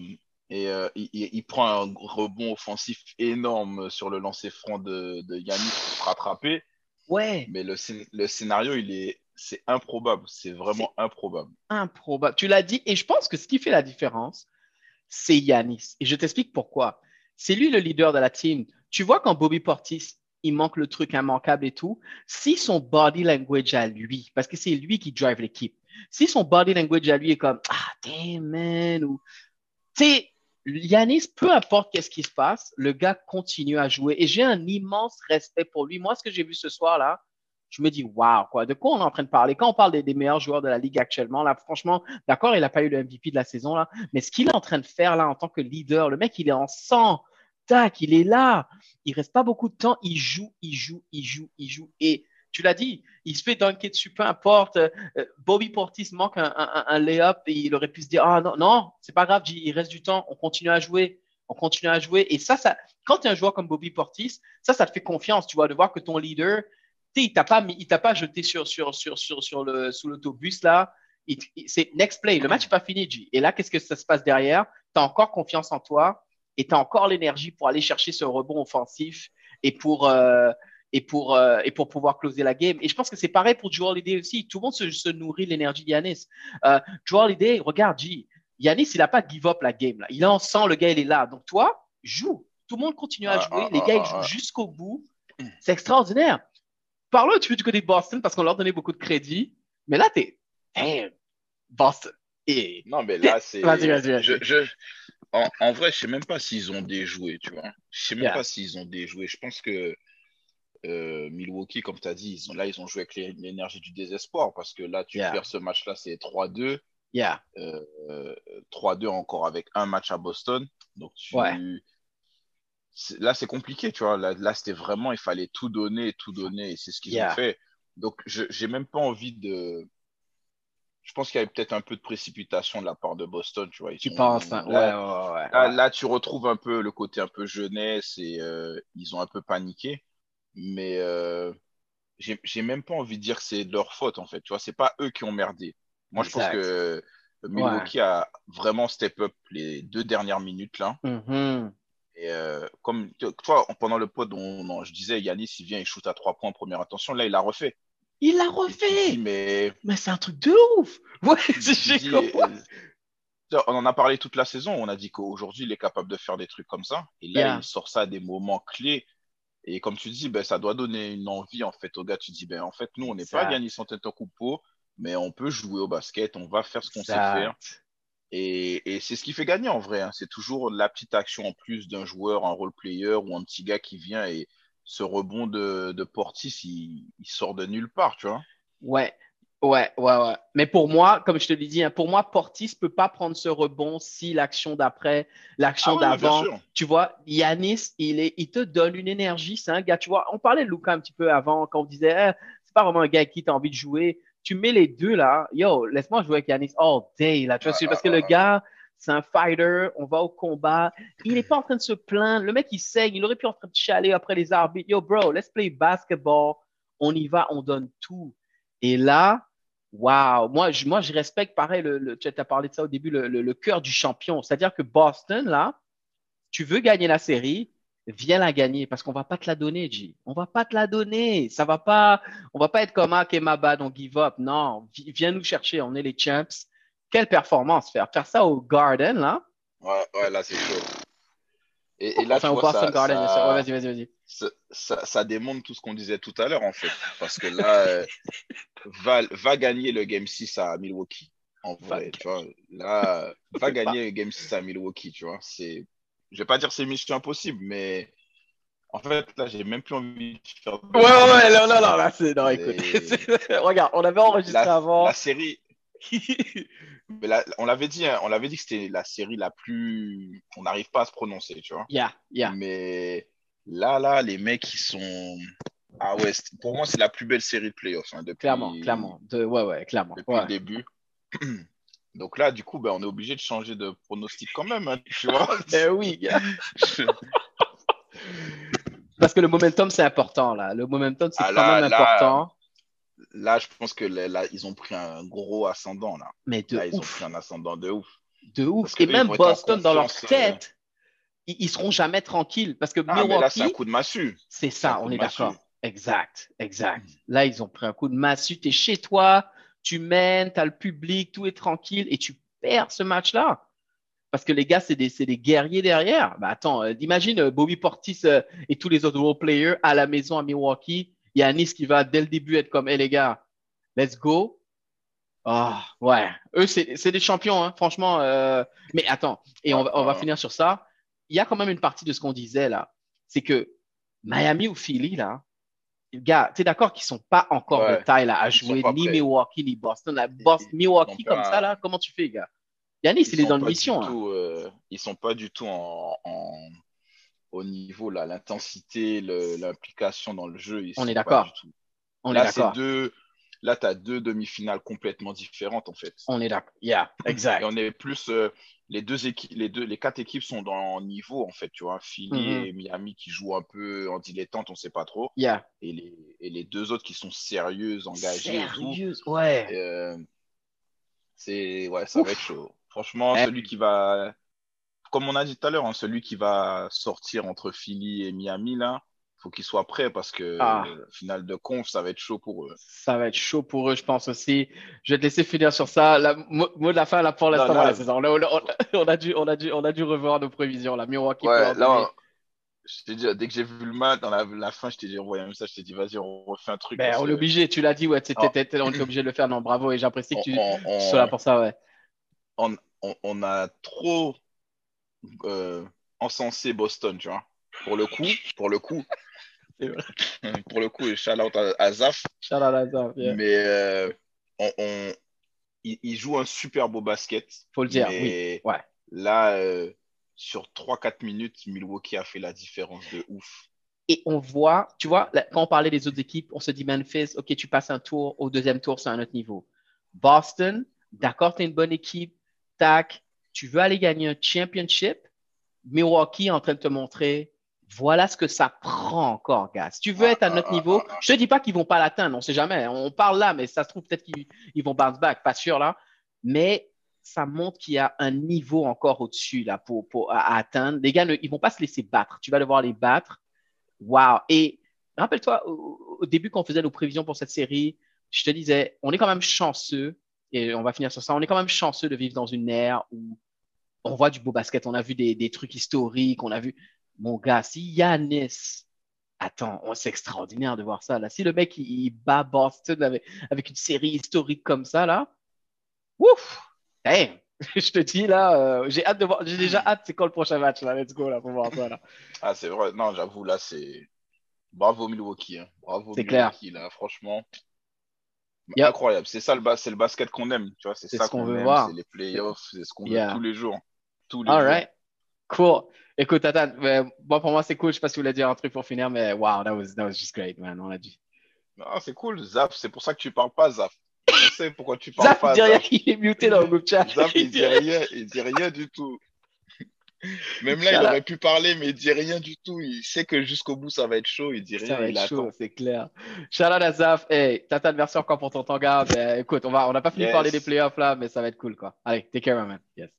euh, il, prend un rebond offensif énorme sur le lancer franc de, de Yannick pour se rattraper. Ouais. Mais le, le scénario il est c'est improbable. C'est vraiment improbable. Improbable. Tu l'as dit. Et je pense que ce qui fait la différence, c'est Yanis. Et je t'explique pourquoi. C'est lui le leader de la team. Tu vois, quand Bobby Portis, il manque le truc immanquable et tout, si son body language à lui, parce que c'est lui qui drive l'équipe, si son body language à lui est comme Ah, damn man, ou tu sais, Yanis, peu importe qu'est-ce qui se passe, le gars continue à jouer. Et j'ai un immense respect pour lui. Moi, ce que j'ai vu ce soir là, je me dis, waouh, quoi, de quoi on est en train de parler? Quand on parle des, meilleurs joueurs de la ligue actuellement, là, franchement, d'accord, il n'a pas eu le MVP de la saison, là, mais ce qu'il est en train de faire, là, en tant que leader, le mec, il est en sang, tac, il est là, il reste pas beaucoup de temps, il joue, il joue, il joue, il joue. Et tu l'as dit, il se fait dunker dessus, peu importe. Euh, Bobby Portis manque un, un, lay-up et il aurait pu se dire, ah non, non, c'est pas grave, il reste du temps, on continue à jouer. On continue à jouer. Et ça, ça quand tu es un joueur comme Bobby Portis, ça, ça te fait confiance, tu vois, de voir que ton leader, il t'a pas, il t'a pas jeté sur, sur, sur, sur, sur le, sous l'autobus là. c'est next play. Le match n'est pas fini, G. Et là, qu'est-ce que ça se passe derrière? Tu as encore confiance en toi et tu as encore l'énergie pour aller chercher ce rebond offensif et pour, euh, et pour, euh, et pour pouvoir closer la game. Et je pense que c'est pareil pour Joel Holiday aussi. Tout le monde se, se nourrit de l'énergie d'Yanis. Euh, Joel Holiday, regarde, G, Yanis, il n'a pas give up la game. Là. Il en sent, le gars, il est là. Donc toi, joue. Tout le monde continue à jouer. Les gars, ils jouent jusqu'au bout. C'est extraordinaire. Parlons un petit peu du côté de Boston parce qu'on leur donnait beaucoup de crédit. Mais là, t'es. Hey, Boston. Et... Non, mais là, c'est. Vas-y, vas-y, vas-y. Je, En, en, vrai, je sais même pas s'ils ont déjoué, tu vois. Je sais même pas s'ils ont déjoué. Je pense que euh, Milwaukee, comme tu as dit, ils ont, là, ils ont joué avec l'énergie du désespoir parce que là, tu perds ce match-là, c'est 3-2. Yeah. 3-2 euh, encore avec un match à Boston. Donc, tu... là, c'est compliqué, tu vois. Là, c'était vraiment, il fallait tout donner, tout donner, et c'est ce qu'ils ont fait. Donc, je n'ai même pas envie de. Je pense qu'il y avait peut-être un peu de précipitation de la part de Boston, tu vois. tu penses, hein? là, ouais, ouais, là, tu retrouves un peu le côté un peu jeunesse et euh, ils ont un peu paniqué. Mais euh, j'ai même pas envie de dire que c'est leur faute, en fait. Tu vois, c'est pas eux qui ont merdé. Moi, je pense que Milwaukee a vraiment step up les deux dernières minutes là. Mm-hmm. Et euh, comme toi, pendant le pod, on, je disais, Yanis, il vient, il shoot à trois points en première intention. Là, il l'a refait. Il l'a refait. mais mais c'est un truc de ouf. Ouais, *laughs* euh, on en a parlé toute la saison. On a dit qu'aujourd'hui, il est capable de faire des trucs comme ça. Et là, il sort ça à des moments clés. Et comme tu dis, ben, ça doit donner une envie en fait au gars. Tu dis, ben, en fait, nous, on n'est pas Yanis Antetokounmpo mais on peut jouer au basket, on va faire ce qu'on sait faire. Et, c'est ce qui fait gagner en vrai. Hein. C'est toujours la petite action en plus d'un joueur, un role player ou un petit gars qui vient et ce rebond de, de Portis, il, sort de nulle part, tu vois. Ouais, ouais, ouais, ouais. Mais pour moi, comme je te l'ai dit, hein, pour moi, Portis peut pas prendre ce rebond si l'action d'après, l'action ah d'avant, tu vois, Yanis, il, est, il te donne une énergie. C'est un gars, tu vois, on parlait de Luca un petit peu avant quand on disait, eh, c'est pas vraiment un gars qui t'a envie de jouer tu mets les deux là, yo, laisse-moi jouer avec Yanis all day là, tu vois, parce que le gars, c'est un fighter, on va au combat, il n'est pas en train de se plaindre, le mec il saigne, il aurait pu en train de chialer après les arbitres, yo bro, let's play basketball, on y va, on donne tout. Et là, waouh, moi je, moi je respecte pareil, le, tu as parlé de ça au début, le, le cœur du champion, c'est-à-dire que Boston là, tu veux gagner la série, viens la gagner parce qu'on va pas te la donner, G. On va pas te la donner. Ça va pas, on va pas être comme ah, bad, on give up. Non, viens nous chercher. On est les champs. Quelle performance faire faire ça au Garden là. Ouais, ouais, là c'est chaud. Et, là, tu vois, ça, Garden, ça, vas-y, vas-y, vas-y. Ça, ça, démontre tout ce qu'on disait tout à l'heure, en fait. Parce que là, *laughs* euh, va, va gagner le Game 6 à Milwaukee. En vrai, tu vois. Là, *laughs* va gagner le Game 6 à Milwaukee, tu vois. C'est je vais pas dire c'est mission impossible, mais en fait, là, j'ai même plus envie de faire. Ouais, ouais, non, non, non, là, c'est. Non, écoute. *laughs* Regarde, on avait enregistré avant. La série. *laughs* mais on l'avait dit, hein, on l'avait dit que c'était la série la plus. On n'arrive pas à se prononcer, tu vois. Yeah, yeah. Mais là, là, les mecs, ils sont. Ah ouais, pour moi, c'est la plus belle série de playoffs. Hein, depuis... Clairement, clairement. De... Ouais, ouais, clairement. Depuis le début. *clears throat* Donc là, du coup, ben, on est obligé de changer de pronostic quand même, hein, tu vois. *laughs* eh oui. *laughs* Parce que le momentum, c'est important, là. Le momentum, c'est ah, quand même important. Là, je pense que là, ils ont pris un gros ascendant, là. Mais de là, ils ont pris un ascendant de ouf. De ouf. Et même Boston, dans leur tête, ils, ils, seront jamais tranquilles. Parce que ah, Mais là, c'est un coup de massue. C'est ça, on est d'accord. Exact, exact. Là, ils ont pris un coup de massue. Tu es chez toi, tu mènes, tu as le public, tout est tranquille et tu perds ce match-là. Parce que les gars, c'est des, des, guerriers derrière. Bah attends, euh, imagine euh, Bobby Portis euh, et tous les autres role players à la maison à Milwaukee. Il y a Nice qui va dès le début être comme, hé les gars, let's go. Ah, ouais. Eux, c'est des champions, hein, franchement. Mais attends, et on va, on va finir sur ça. Il y a quand même une partie de ce qu'on disait là. C'est que Miami ou Philly, là, gars, tu es d'accord qu'ils sont pas encore de taille là, à jouer ni Milwaukee ni Boston. Boston, Milwaukee comme ça, là, comment tu fais, gars? Yannis, il est dans le mission. Hein. Euh, ils sont pas du tout en, au niveau, là, l'intensité, l'implication dans le jeu. On est d'accord. On là, est d'accord. Deux... Là, tu as deux demi-finales complètement différentes, en fait. On est d'accord. Yeah, exact. Et on est plus. Euh, les deux équipes, les deux, les quatre équipes sont dans le niveau en fait, tu vois. Philly mm-hmm. et Miami qui jouent un peu en dilettante, on sait pas trop. Yeah. Et les, et les deux autres qui sont sérieuses, engagées. Sérieuses, ouais. Euh, C'est ouais, ça va être chaud. Franchement, eh. celui qui va, comme on a dit tout à l'heure, hein, celui qui va sortir entre Philly et Miami là, faut qu'ils soient prêts parce que ah. finale de conf, ça va être chaud pour eux. Ça va être chaud pour eux, je pense aussi. Je vais te laisser finir sur ça. La, mot, de la fin là pour l'instant la saison. *laughs* On, a dû, on a dû, on a dû revoir nos prévisions. La Milwaukee. Ouais, là, je t'ai dit, dès que j'ai vu le match, dans la, fin, je t'ai dit, envoyé un message, je t'ai dit, vas-y, on refait un truc. Ben, on est obligé, tu l'as dit, ouais, ah. on est obligé de le faire. Non, bravo, et j'apprécie que tu sois là pour ça, ouais. On, on a trop euh, encensé Boston, tu vois. Pour le coup, pour le coup, *laughs* pour le coup, shout out à, Zaf. Shout out à Zaf, Mais euh, on, il, joue un super beau basket. Faut le dire, oui. Ouais. Là, euh, sur 3-4 minutes, Milwaukee a fait la différence de ouf. Et on voit, tu vois, quand on parlait des autres équipes, on se dit Memphis, ok, tu passes un tour, au deuxième tour, c'est un autre niveau. Boston, d'accord, tu es une bonne équipe, tac, tu veux aller gagner un championship, Milwaukee est en train de te montrer, voilà ce que ça prend encore, gars. Si tu veux être à notre niveau, je te dis pas qu'ils vont pas l'atteindre, on sait jamais. On parle là, mais ça se trouve peut-être qu'ils vont bounce back, pas sûr là. Mais ça montre qu'il y a un niveau encore au-dessus là pour, pour à, atteindre. Les gars, ne, ils vont pas se laisser battre. Tu vas devoir les battre. Wow. Et rappelle-toi, au, début, quand on faisait nos prévisions pour cette série, je te disais, on est quand même chanceux, et on va finir sur ça, on est quand même chanceux de vivre dans une ère où on voit du beau basket, on a vu des, des trucs historiques, on a vu mon gars, si Yanis, attends, c'est extraordinaire de voir ça. Là. Si le mec, il, bat Boston avec, avec, une série historique comme ça, là, ouf, *laughs* je te dis, là, euh, j'ai hâte de voir, j'ai déjà hâte, c'est quoi le prochain match, là, let's go, là, pour voir ça, là. *laughs* Ah, c'est vrai, non, j'avoue, là, c'est, bravo Milwaukee, hein. bravo Milwaukee, clair. là, franchement. Incroyable, c'est ça le, c'est le basket qu'on aime, tu vois, c'est ça qu'on veut voir. C'est les playoffs, c'est ce qu'on veut tous les jours. Tous les All right. Cool. Écoute, attends, bon, pour moi, c'est cool. Je sais pas si vous voulez dire un truc pour finir, mais wow, that was, that was just great, man. On l'a dit. Non, c'est cool. Zaf, c'est pour ça que tu parles pas, Zaf. Je sais pourquoi tu parles Zaf, pas. Zaf, il dit rien, il est muté dans le groupe chat. Zaf, il *laughs* dit rien, il dit rien du tout. Même là, il aurait pu parler, mais il dit rien du tout. Il sait que jusqu'au bout, ça va être chaud. Il dit rien. Ça va être chaud, c'est clair. Shout out à Zaf. Hey, Tata, merci encore pour ton temps, gars. Ben, écoute, on va, on n'a pas fini de parler des playoffs là, mais ça va être cool, quoi. Allez, take care, man. Yes.